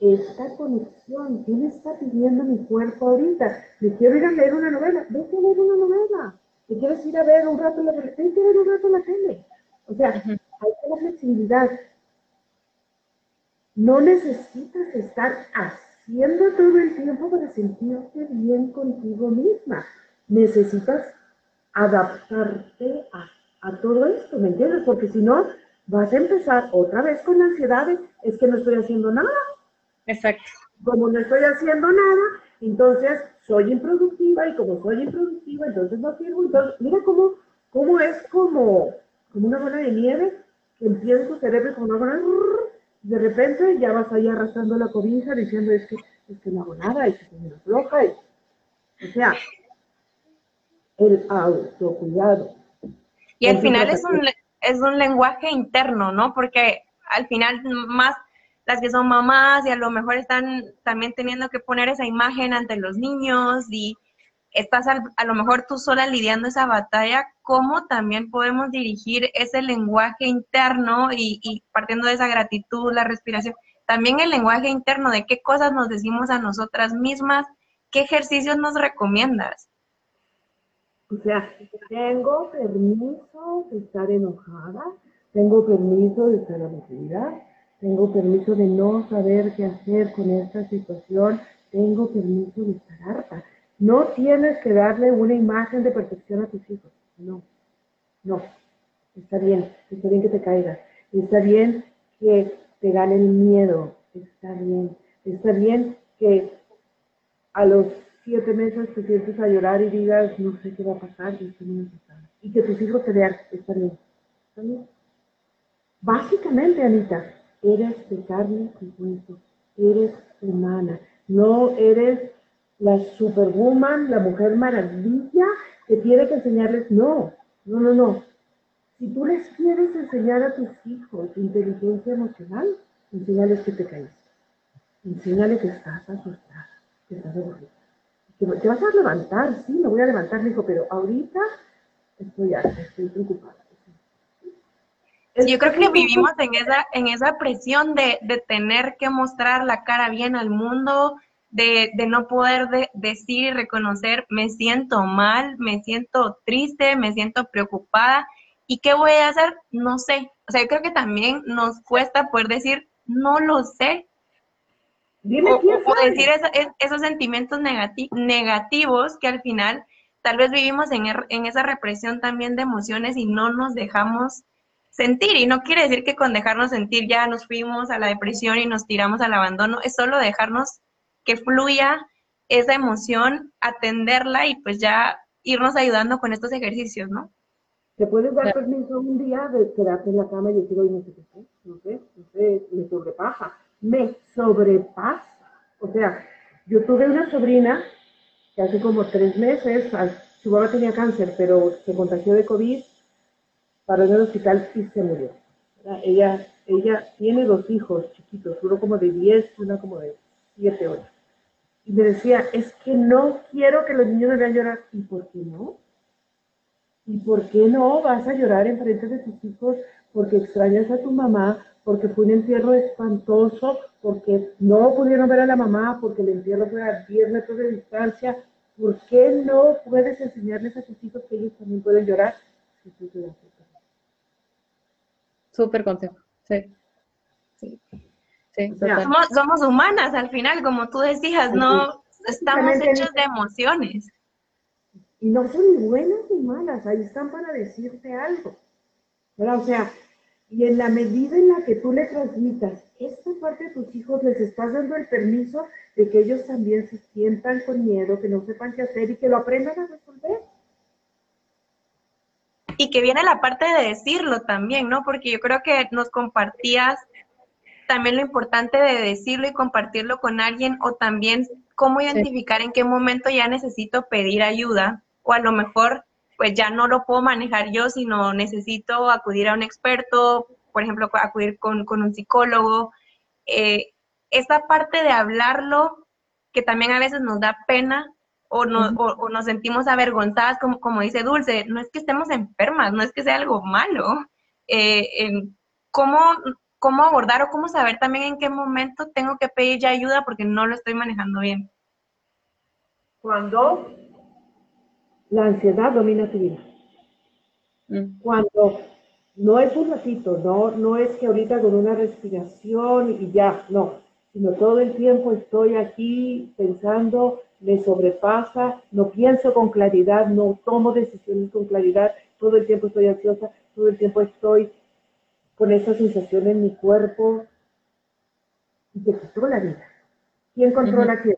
esta conexión. ¿Qué me está pidiendo mi cuerpo ahorita? ¿Me quiero ir a leer una novela? Vete a leer una novela. ¿Me quieres ir a ver un rato la tele? Vete a ver un rato la tele. O sea, hay que la flexibilidad. No necesitas estar haciendo todo el tiempo para sentirte bien contigo misma. Necesitas adaptarte a, a todo esto, ¿me entiendes? Porque si no, vas a empezar otra vez con la ansiedad de, es que no estoy haciendo nada. Exacto. Como no estoy haciendo nada, entonces soy improductiva y como soy improductiva, entonces no sirvo. Entonces, mira cómo, cómo es como, como una bola de nieve que empieza tu cerebro como una bola de repente ya vas ahí arrastrando la cobija diciendo es que, es que no hago nada, es que me floja. Y, o sea, el autocuidado. Y al final es un, es un lenguaje interno, ¿no? Porque al final más las que son mamás y a lo mejor están también teniendo que poner esa imagen ante los niños y estás a lo mejor tú sola lidiando esa batalla, ¿cómo también podemos dirigir ese lenguaje interno y, partiendo de esa gratitud, la respiración, también el lenguaje interno de qué cosas nos decimos a nosotras mismas, qué ejercicios nos recomiendas? O sea, tengo permiso de estar enojada, tengo permiso de estar aburrida, tengo permiso de no saber qué hacer con esta situación, tengo permiso de estar harta. No tienes que darle una imagen de perfección a tus hijos, no, no. Está bien, está bien que te caigas, está bien que te gane el miedo, está bien, está bien que a los siete meses te sientes a llorar y digas, no sé qué va a pasar, y, y que tus hijos te vean, está bien, está bien. Básicamente, Anita, eres de carne y hueso, eres humana, no eres la superwoman, la mujer maravilla que tiene que enseñarles, no, no, no, no. Si tú les quieres enseñar a tus hijos inteligencia emocional, enséñales que te caíste. Enséñale que estás asustada, que estás aburrida. Que te vas a levantar, sí, me voy a levantar, hijo, pero ahorita estoy estoy preocupada. Yo creo que vivimos en esa, en esa presión de, de tener que mostrar la cara bien al mundo, de, de no poder de, decir y reconocer, me siento mal, me siento triste, me siento preocupada. ¿Y qué voy a hacer? No sé. O sea, yo creo que también nos cuesta poder decir, no lo sé. Dime o, quién o decir esa- esos sentimientos negati- negativos que al final tal vez vivimos en, er- en esa represión también de emociones y no nos dejamos sentir. Y no quiere decir que con dejarnos sentir ya nos fuimos a la depresión y nos tiramos al abandono, es solo dejarnos que fluya esa emoción, atenderla y pues ya irnos ayudando con estos ejercicios, ¿no? Te puedes dar Claro. permiso un día de quedarte en la cama y decir, hoy no sé qué hacer, no sé, no sé, me sobrepasa, me sobrepasa. O sea, yo tuve una sobrina que hace como tres meses, su mamá tenía cáncer, pero se contagió de COVID paró en el hospital y se murió. Ella, ella tiene dos hijos chiquitos, uno como de 10 y una como de 7 horas. Y me decía, es que no quiero que los niños me vean llorar. ¿Y por qué no? ¿Y por qué no vas a llorar en frente de tus hijos porque extrañas a tu mamá, porque fue un entierro espantoso, porque no pudieron ver a la mamá, porque el entierro fue a 10 metros de distancia? ¿Por qué no puedes enseñarles a tus hijos que ellos también pueden llorar? Súper consejo, sí. sí. somos, somos, humanas al final, como tú decías, no estamos hechos de emociones. Y no son ni buenas ni malas, ahí están para decirte algo. O sea, y en la medida en la que tú le transmitas esta parte de tus hijos, les estás dando el permiso de que ellos también se sientan con miedo, que no sepan qué hacer y que lo aprendan a resolver. Y que viene la parte de decirlo también, ¿no? Porque yo creo que nos compartías también lo importante de decirlo y compartirlo con alguien o también cómo identificar en qué momento ya necesito pedir ayuda o a lo mejor pues ya no lo puedo manejar yo, sino necesito acudir a un experto, por ejemplo, acudir con, un psicólogo. Eh, esa parte de hablarlo, que también a veces nos da pena o, nos sentimos avergonzadas, como, como dice Dulce, no es que estemos enfermas, no es que sea algo malo. Eh, ¿cómo, ¿Cómo abordar o cómo saber también en qué momento tengo que pedir ya ayuda porque no lo estoy manejando bien? Cuando la ansiedad domina tu vida. Mm. Cuando no es un ratito, no, no es que ahorita con una respiración y ya, no, sino todo el tiempo estoy aquí pensando, me sobrepasa, no pienso con claridad, no tomo decisiones con claridad, todo el tiempo estoy ansiosa, todo el tiempo estoy con esa sensación en mi cuerpo y te quitó la vida. ¿Quién controla quién?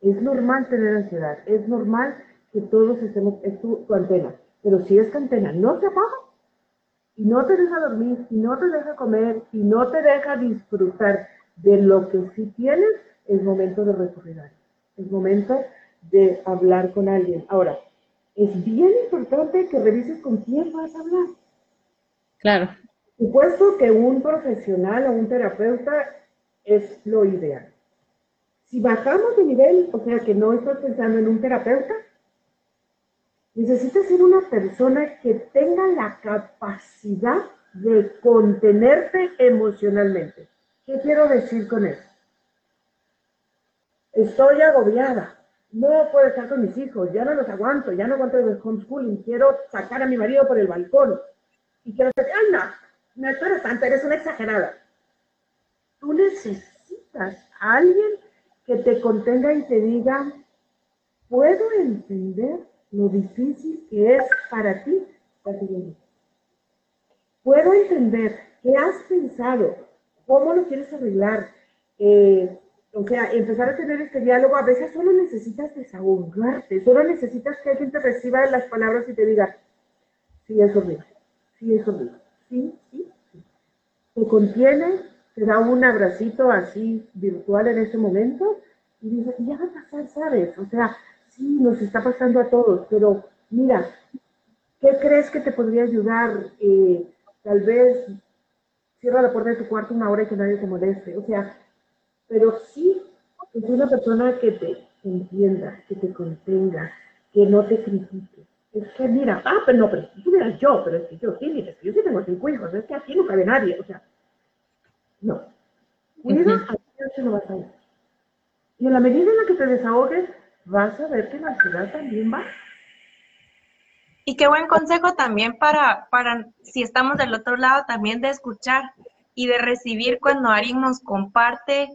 Es normal tener ansiedad, es normal que todos estemos, es tu, antena. Pero si esta antena no se apaga, y no te deja dormir, y no te deja comer, y no te deja disfrutar de lo que sí tienes, es momento de recurrir a Es momento de hablar con alguien. Ahora, es bien importante que revises con quién vas a hablar. Claro. Supuesto que un profesional o un terapeuta es lo ideal. Si bajamos de nivel, o sea que no estoy pensando en un terapeuta, Necesitas ser una persona que tenga la capacidad de contenerte emocionalmente. ¿Qué quiero decir con eso? Estoy agobiada. No puedo estar con mis hijos. Ya no los aguanto. Ya no aguanto el homeschooling. Quiero sacar a mi marido por el balcón. Y quiero decir, ay, no, no esperes tanto, eres una exagerada. Tú necesitas a alguien que te contenga y te diga, puedo entender lo difícil que es para ti Puedo entender qué has pensado, cómo lo quieres arreglar. Eh, o sea, empezar a tener este diálogo, a veces solo necesitas desahogarte, solo necesitas que alguien te reciba las palabras y te diga, sí, es horrible, sí, es horrible, sí, sí, sí. Te contiene, te da un abracito así virtual en ese momento y dice, ya va a pasar, ¿sabes? O sea, sí, nos está pasando a todos, pero mira, ¿qué crees que te podría ayudar? Eh, tal vez cierra la puerta de tu cuarto una hora y que nadie te moleste. O sea, pero sí, es una persona que te entienda, que te contenga, que no te critique. Es que mira, ah, pero no, pero si tú yo, pero es que yo sí, mira, es que yo sí tengo cinco hijos, es que aquí no cabe nadie, o sea, no. Cuida a quién se lo vas a ir. Y en la medida en la que te desahogues, vas a ver que la ciudad también va. Y qué buen consejo también para, para, si estamos del otro lado, también de escuchar y de recibir cuando alguien nos comparte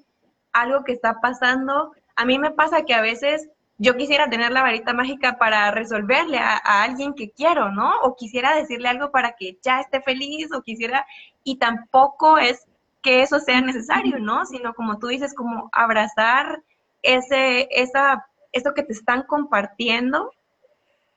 algo que está pasando. A mí me pasa que a veces yo quisiera tener la varita mágica para resolverle a, alguien que quiero, ¿no? O quisiera decirle algo para que ya esté feliz, o quisiera, y tampoco es que eso sea necesario, ¿no? Sino como tú dices, como abrazar ese, esa esto que te están compartiendo,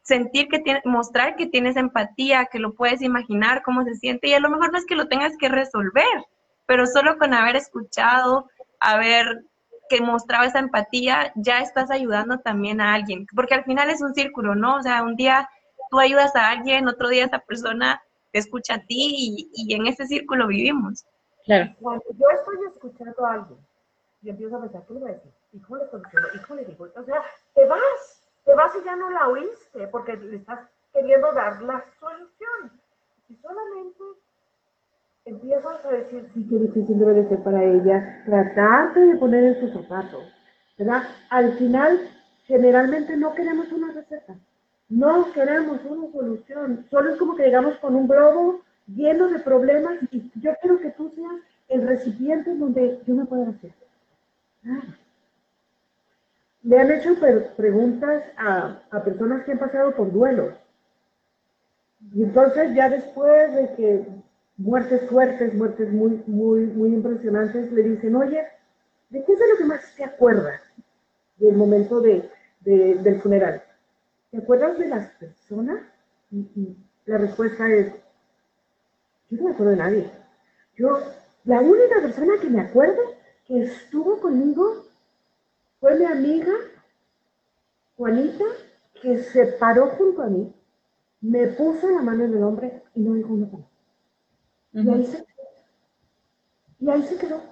sentir que tienes, mostrar que tienes empatía, que lo puedes imaginar cómo se siente y a lo mejor no es que lo tengas que resolver, pero solo con haber escuchado, haber que mostrado esa empatía, ya estás ayudando también a alguien, porque al final es un círculo, ¿no? O sea, un día tú ayudas a alguien, otro día esa persona te escucha a ti y, en ese círculo vivimos. Claro. Cuando yo estoy escuchando a alguien y empiezo a pensar, ¿qué le voy a decir? Hijo le solucionó, hijo le dijo, o sea, te vas, te vas y ya no la oíste porque le estás queriendo dar la solución. Y solamente empiezas a decir, sí, qué difícil debe de ser para ella, tratarte de poner en sus zapatos, ¿verdad? Al final, generalmente no queremos una receta, no queremos una solución, solo es como que llegamos con un globo lleno de problemas y yo quiero que tú seas el recipiente donde yo me pueda hacer. Le han hecho preguntas a, a personas que han pasado por duelos. Y entonces ya después de que muertes fuertes, muertes muy, muy, muy impresionantes, le dicen, oye, ¿de qué es de lo que más te acuerdas del momento de, del funeral? ¿Te acuerdas de las personas? Y, la respuesta es, yo no me acuerdo de nadie. Yo, la única persona que me acuerdo que estuvo conmigo fue mi amiga Juanita, que se paró junto a mí, me puso la mano en el hombre y no dijo una. Y ahí se quedó. Y ahí se quedó.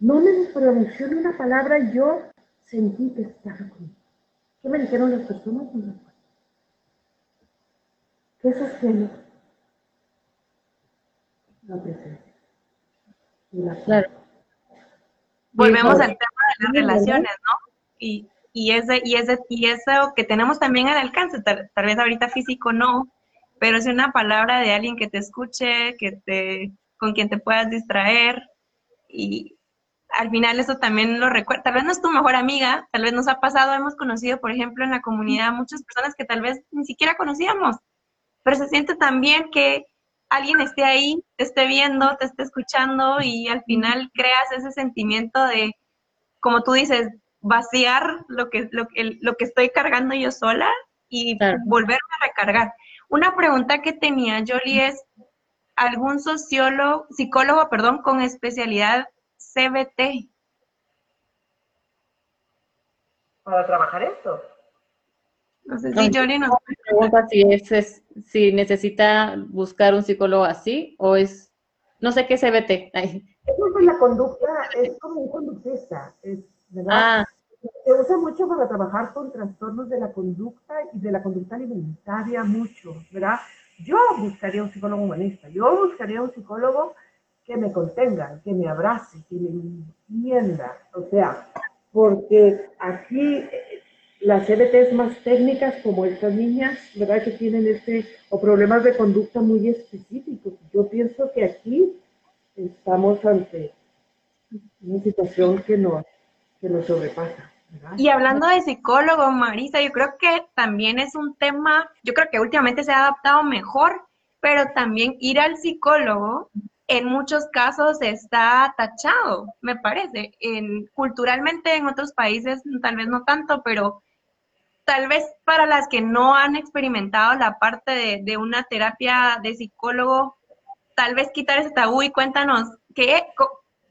No me pronunció ni una palabra yo sentí que estaba conmigo. ¿Qué me dijeron las personas? No ¿Qué sostiene? La presencia. claro. Volvemos al tema de las relaciones, ¿no? Y, y, ese, y, ese, y eso que tenemos también al alcance, tal vez ahorita físico no, pero es una palabra de alguien que te escuche, que te, con quien te puedas distraer y al final eso también lo recuerda, tal vez no es tu mejor amiga, tal vez nos ha pasado, hemos conocido, por ejemplo, en la comunidad muchas personas que tal vez ni siquiera conocíamos, pero se siente también que alguien esté ahí, te esté viendo, te esté escuchando y al final creas ese sentimiento de, como tú dices, vaciar lo que, lo, lo que estoy cargando yo sola y volverme a recargar. Una pregunta que tenía Jolie es, ¿algún sociólogo, psicólogo, perdón, con especialidad CBT? Para trabajar esto. No sé si Jolie nos pregunta si, es, si necesita buscar un psicólogo así o es, no sé qué es CBT. Eso es la conducta, es como un conductista, es, ¿verdad? Ah se usa mucho para trabajar con trastornos de la conducta y de la conducta alimentaria mucho, ¿verdad? Yo buscaría un psicólogo humanista, yo buscaría un psicólogo que me contenga, que me abrace, que me entienda, o sea, porque aquí eh, las CBTs más técnicas como estas niñas, ¿verdad? Que tienen este, o problemas de conducta muy específicos. Yo pienso que aquí estamos ante una situación que nos, que nos sobrepasa. Y hablando de psicólogo, Marisa, yo creo que también es un tema, yo creo que últimamente se ha adaptado mejor, pero también ir al psicólogo en muchos casos está tachado, me parece. En, culturalmente en otros países tal vez no tanto, pero tal vez para las que no han experimentado la parte de, de una terapia de psicólogo, tal vez quitar ese tabú y cuéntanos qué,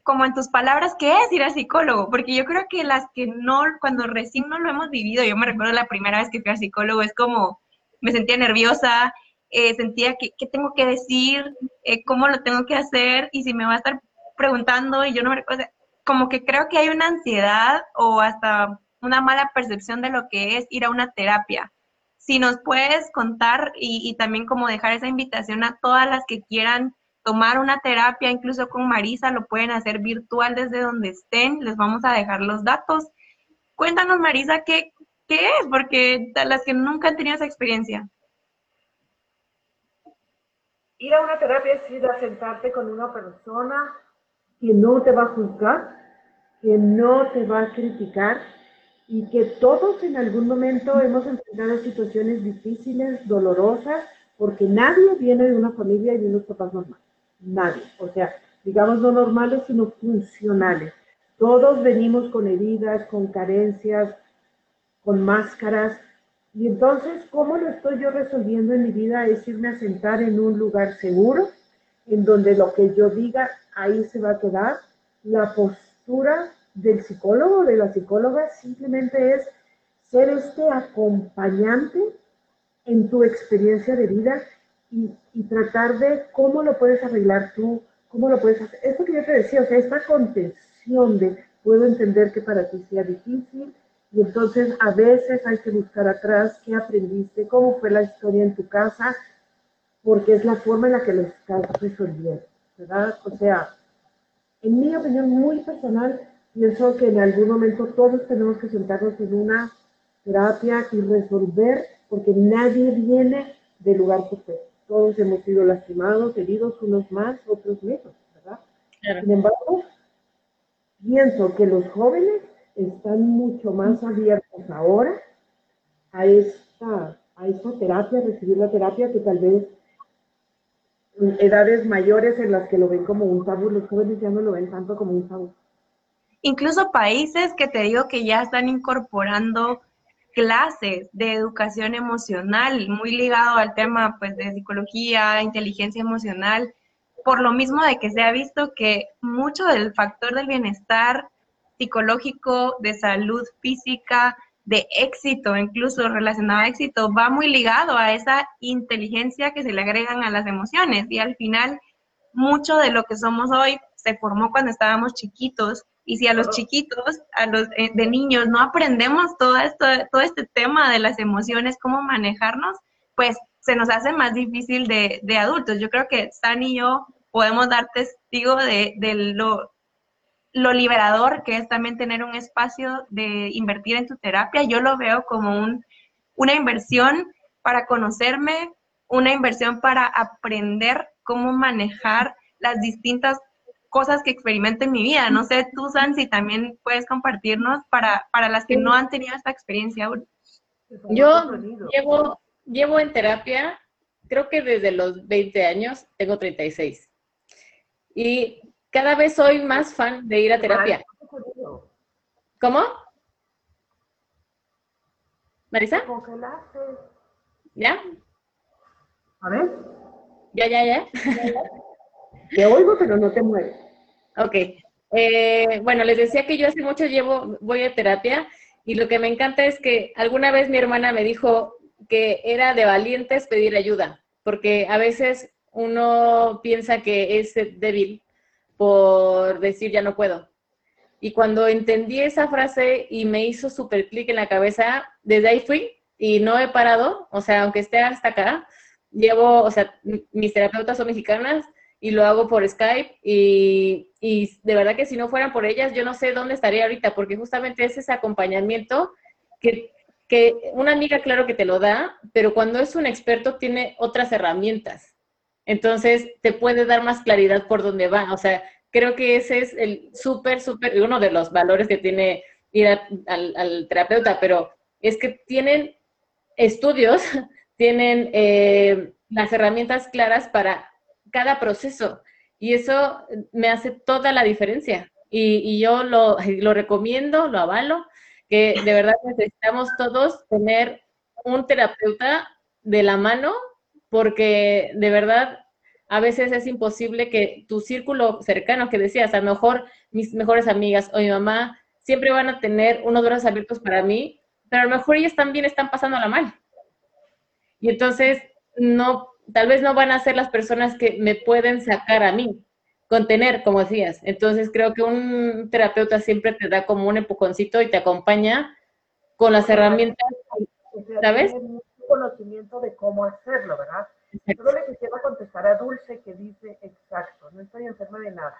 como en tus palabras, ¿qué es ir al psicólogo? Porque yo creo que las que no, cuando recién no lo hemos vivido, yo me recuerdo la primera vez que fui al psicólogo, es como, me sentía nerviosa, eh, sentía que, qué tengo que decir, eh, cómo lo tengo que hacer, y si me va a estar preguntando y yo no me recuerdo, como que creo que hay una ansiedad o hasta una mala percepción de lo que es ir a una terapia. Si nos puedes contar y, y también como dejar esa invitación a todas las que quieran tomar una terapia, incluso con Marisa, lo pueden hacer virtual desde donde estén, les vamos a dejar los datos. Cuéntanos, Marisa, ¿qué, es? Porque las que nunca han tenido esa experiencia. Ir a una terapia es ir a sentarte con una persona que no te va a juzgar, que no te va a criticar y que todos en algún momento hemos enfrentado situaciones difíciles, dolorosas, porque nadie viene de una familia y de unos papás normales nadie. O sea, digamos no normales, sino funcionales. Todos venimos con heridas, con carencias, con máscaras. Y entonces, ¿cómo lo estoy yo resolviendo en mi vida? Es irme a sentar en un lugar seguro, en donde lo que yo diga, ahí se va a quedar. La postura del psicólogo, de la psicóloga, simplemente es ser este acompañante en tu experiencia de vida y, y, tratar de cómo lo puedes arreglar tú, cómo lo puedes hacer. Esto que yo te decía, o sea, esta contención de puedo entender que para ti sea difícil y entonces a veces hay que buscar atrás qué aprendiste, cómo fue la historia en tu casa, porque es la forma en la que lo estás resolviendo, ¿verdad? O sea, en mi opinión muy personal, pienso que en algún momento todos tenemos que sentarnos en una terapia y resolver, porque nadie viene del lugar perfecto. Todos hemos sido lastimados, heridos, unos más, otros menos, ¿verdad? Sin embargo, pienso que los jóvenes están mucho más abiertos ahora a esta, a esta terapia, a recibir la terapia, que tal vez edades mayores en las que lo ven como un tabú, los jóvenes ya no lo ven tanto como un tabú. Incluso países que te digo que ya están incorporando clases de educación emocional, muy ligado al tema pues, de psicología, inteligencia emocional, por lo mismo de que se ha visto que mucho del factor del bienestar psicológico, de salud física, de éxito, incluso relacionado a éxito, va muy ligado a esa inteligencia que se le agregan a las emociones. Y al final, mucho de lo que somos hoy se formó cuando estábamos chiquitos. Y si a los chiquitos, a los eh, de niños, no aprendemos todo esto, todo este tema de las emociones, cómo manejarnos, pues se nos hace más difícil de, de adultos. Yo creo que Stan y yo podemos dar testigo de, de lo lo liberador que es también tener un espacio de invertir en tu terapia. Yo lo veo como un, una inversión para conocerme, una inversión para aprender cómo manejar las distintas cosas que experimento en mi vida. No sé, tú, San, si también puedes compartirnos para, para las que no han tenido esta experiencia aún. Yo llevo, llevo en terapia, creo que desde los 20 años, tengo 36. Y cada vez soy más fan de ir a terapia. ¿Cómo? ¿Marisa? ¿Ya? A ver. Ya, ya, ya. Te oigo, pero no te mueves. Ok. Eh, bueno, les decía que yo hace mucho llevo, voy a terapia y lo que me encanta es que alguna vez mi hermana me dijo que era de valientes pedir ayuda, porque a veces uno piensa que es débil por decir ya no puedo. Y cuando entendí esa frase y me hizo súper clic en la cabeza, desde ahí fui y no he parado, o sea, aunque esté hasta acá, llevo, o sea, mis terapeutas son mexicanas y lo hago por Skype y, y de verdad que si no fueran por ellas, yo no sé dónde estaría ahorita, porque justamente es ese acompañamiento que, que una amiga, claro que te lo da, pero cuando es un experto tiene otras herramientas. Entonces, te puede dar más claridad por dónde va. O sea, creo que ese es el súper, súper, uno de los valores que tiene ir al, terapeuta, pero es que tienen estudios, tienen eh, las herramientas claras para cada proceso. Y eso me hace toda la diferencia. Y, yo lo, lo recomiendo, lo avalo, que de verdad necesitamos todos tener un terapeuta de la mano porque de verdad a veces es imposible que tu círculo cercano que decías, a lo mejor mis mejores amigas o mi mamá siempre van a tener unos brazos abiertos para mí, pero a lo mejor ellas también están pasando la mal. Y entonces no, tal vez no van a ser las personas que me pueden sacar a mí, contener, como decías. Entonces creo que un terapeuta siempre te da como un empujoncito y te acompaña con las herramientas, ¿sabes? conocimiento de cómo hacerlo, ¿verdad? Solo le quisiera contestar a Dulce que dice, exacto, no estoy enferma de nada.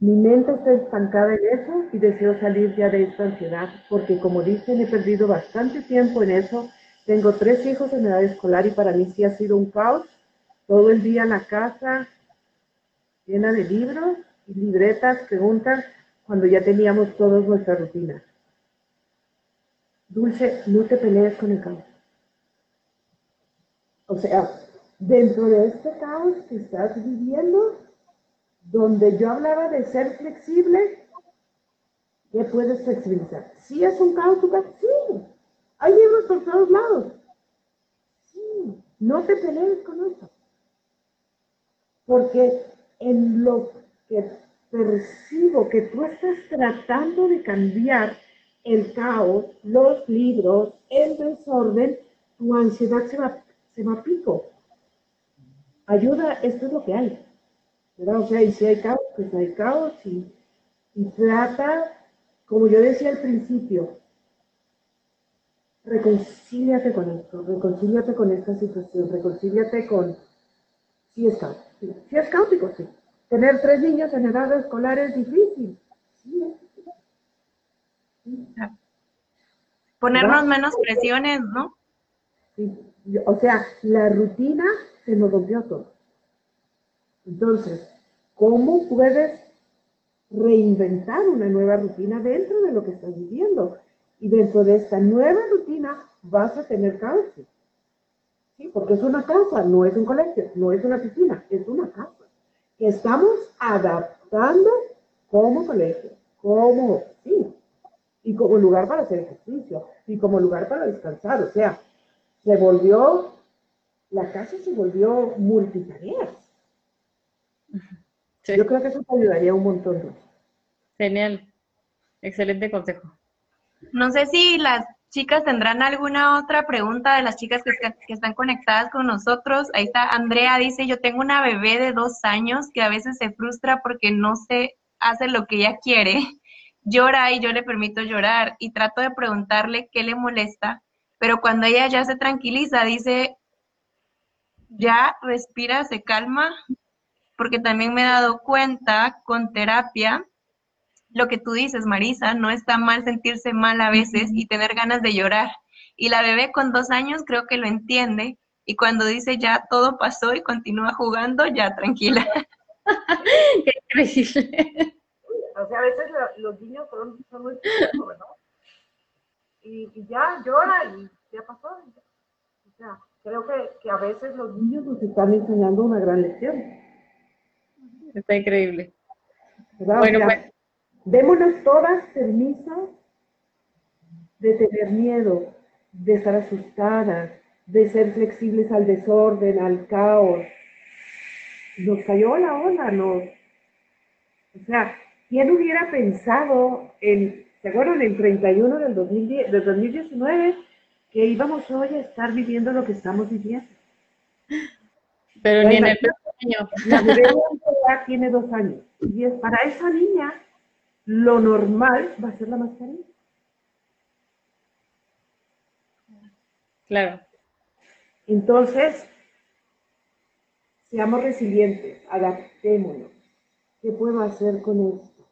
Mi mente está estancada en eso y deseo salir ya de esta ansiedad porque como dicen, he perdido bastante tiempo en eso. Tengo tres hijos en edad escolar y para mí sí ha sido un caos. Todo el día la casa llena de libros y libretas, preguntas, cuando ya teníamos todas nuestras rutinas. Dulce, no te pelees con el caos. O sea, dentro de este caos que estás viviendo, donde yo hablaba de ser flexible, ¿qué puedes flexibilizar? ¿Sí es un caos tu casa? Sí. Hay libros por todos lados. Sí. No te pelees con eso. Porque en lo que percibo que tú estás tratando de cambiar el caos, los libros, el desorden, tu ansiedad se va se me pico. Ayuda, esto es lo que hay. ¿verdad? O sea, y si hay caos, pues hay caos y, trata, como yo decía al principio, reconcíliate con esto, reconcíliate con esta situación, reconcíliate con, si es si es caótico, sí. Tener tres niños en edad escolar es difícil, sí, Ponernos menos presiones, ¿no? Sí. O sea, la rutina se nos rompió todo. Entonces, ¿cómo puedes reinventar una nueva rutina dentro de lo que estás viviendo? Y dentro de esta nueva rutina vas a tener caos. ¿Sí? Porque es una casa, no es un colegio, no es una piscina, es una casa. Que estamos adaptando como colegio, como sí, y como lugar para hacer ejercicio, y como lugar para descansar. O sea, se volvió, la casa se volvió multitareas. Yo creo que eso te ayudaría un montón. Genial. Excelente consejo. No sé si las chicas tendrán alguna otra pregunta de las chicas que, están conectadas con nosotros. Ahí está Andrea, dice, yo tengo una bebé de dos años que a veces se frustra porque no se hace lo que ella quiere llora y yo le permito llorar y trato de preguntarle qué le molesta, pero cuando ella ya se tranquiliza, dice, ya respira, se calma, porque también me he dado cuenta con terapia, lo que tú dices, Marisa, no está mal sentirse mal a veces y tener ganas de llorar. Y la bebé con dos años creo que lo entiende y cuando dice ya todo pasó y continúa jugando, ya tranquila. Qué increíble. O sea, a veces los niños son, son muy ¿no? Y, y, ya llora y ya pasó. O sea, creo que, que, a veces los niños nos están enseñando una gran lección. Está increíble. Bueno, pues. Démonos todas permiso de tener miedo, de estar asustadas, de ser flexibles al desorden, al caos. Nos cayó la ola, nos... O sea, ¿Quién hubiera pensado en, ¿se acuerdan? El 31 del, 2010, del 2019 que íbamos hoy a estar viviendo lo que estamos viviendo? Pero ni en el año. La ya tiene dos años. Y es, para esa niña, lo normal va a ser la mascarilla. Claro. Entonces, seamos resilientes, adaptémonos. ¿Qué puedo hacer con esto?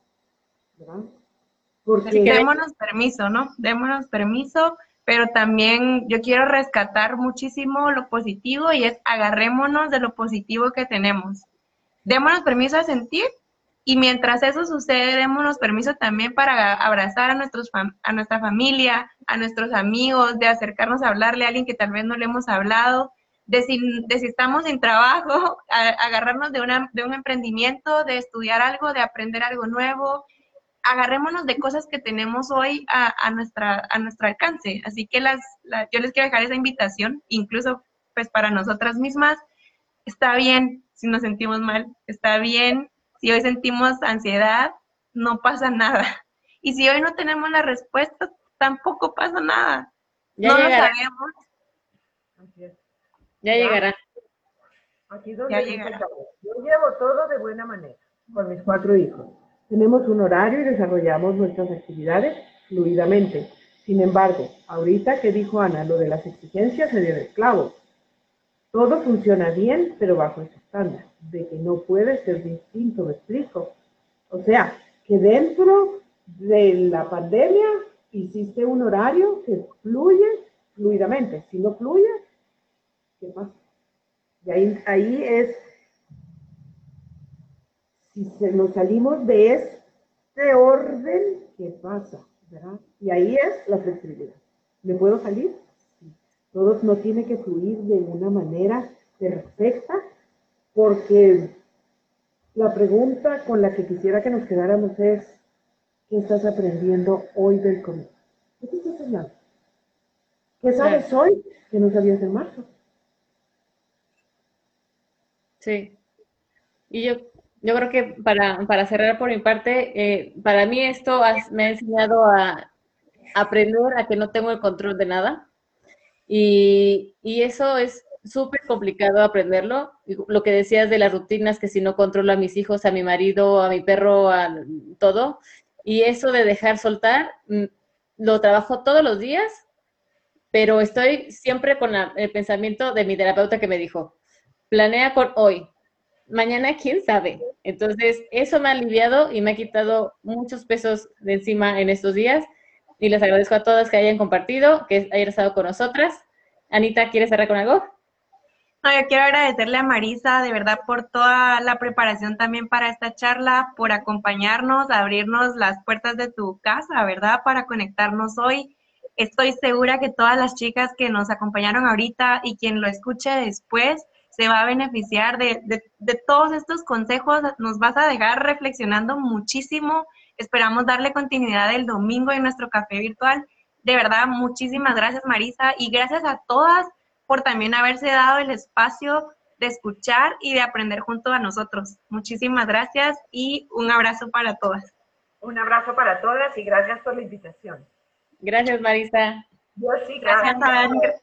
Porque démonos permiso, ¿no? Démonos permiso, pero también yo quiero rescatar muchísimo lo positivo y es agarrémonos de lo positivo que tenemos. Démonos permiso a sentir y mientras eso sucede, démonos permiso también para abrazar a, nuestros a nuestra familia, a nuestros amigos, de acercarnos a hablarle a alguien que tal vez no le hemos hablado, de si, de si estamos sin trabajo, agarrarnos de, una, de un emprendimiento, de estudiar algo, de aprender algo nuevo, agarrémonos de cosas que tenemos hoy a, nuestra, a nuestro alcance. Así que las, yo les quiero dejar esa invitación, incluso pues para nosotras mismas, está bien si nos sentimos mal, está bien si hoy sentimos ansiedad, no pasa nada. Y si hoy no tenemos la respuesta, tampoco pasa nada. Ya no lo sabemos. Ya, llegará. Aquí donde ya llegará. Yo llevo todo de buena manera con mis cuatro hijos. Tenemos un horario y desarrollamos nuestras actividades fluidamente. Sin embargo, ahorita que dijo Ana, lo de las exigencias se dio de esclavo. Todo funciona bien, pero bajo ese estándar, de que no puede ser distinto, me explico. O sea, que dentro de la pandemia hiciste un horario que fluye fluidamente. Si no fluye, ¿qué pasa? Y ahí, ahí es si nos salimos de este orden, ¿qué pasa? Y ahí es la flexibilidad. ¿Me puedo salir? Todo no tiene que fluir de una manera perfecta, porque la pregunta con la que quisiera que nos quedáramos es, ¿qué estás aprendiendo hoy del COVID? ¿Qué te estás enseñando? ¿Qué sabes hoy que no sabías en marzo? Sí. Y yo yo creo que para, cerrar por mi parte, eh, para mí esto me ha enseñado a aprender a que no tengo el control de nada. Y, eso es súper complicado aprenderlo. Lo que decías de las rutinas, que si no controlo a mis hijos, a mi marido, a mi perro, a todo. Y eso de dejar soltar, mm, lo trabajo todos los días, pero estoy siempre con el pensamiento de mi terapeuta que me dijo, planea con hoy, mañana quién sabe. Entonces, eso me ha aliviado y me ha quitado muchos pesos de encima en estos días. Y les agradezco a todas que hayan compartido, que hayan estado con nosotras. Anita, ¿quieres cerrar con algo? No, yo quiero agradecerle a Marisa de verdad por toda la preparación también para esta charla, por acompañarnos, abrirnos las puertas de tu casa, ¿verdad? Para conectarnos hoy. Estoy segura que todas las chicas que nos acompañaron ahorita y quien lo escuche después se va a beneficiar de, todos estos consejos. Nos vas a dejar reflexionando muchísimo. Esperamos darle continuidad el domingo en nuestro café virtual. De verdad, muchísimas gracias Marisa y gracias a todas por también haberse dado el espacio de escuchar y de aprender junto a nosotros. Muchísimas gracias y un abrazo para todas. Un abrazo para todas y gracias por la invitación. Gracias, Marisa. Yo sí, gracias. gracias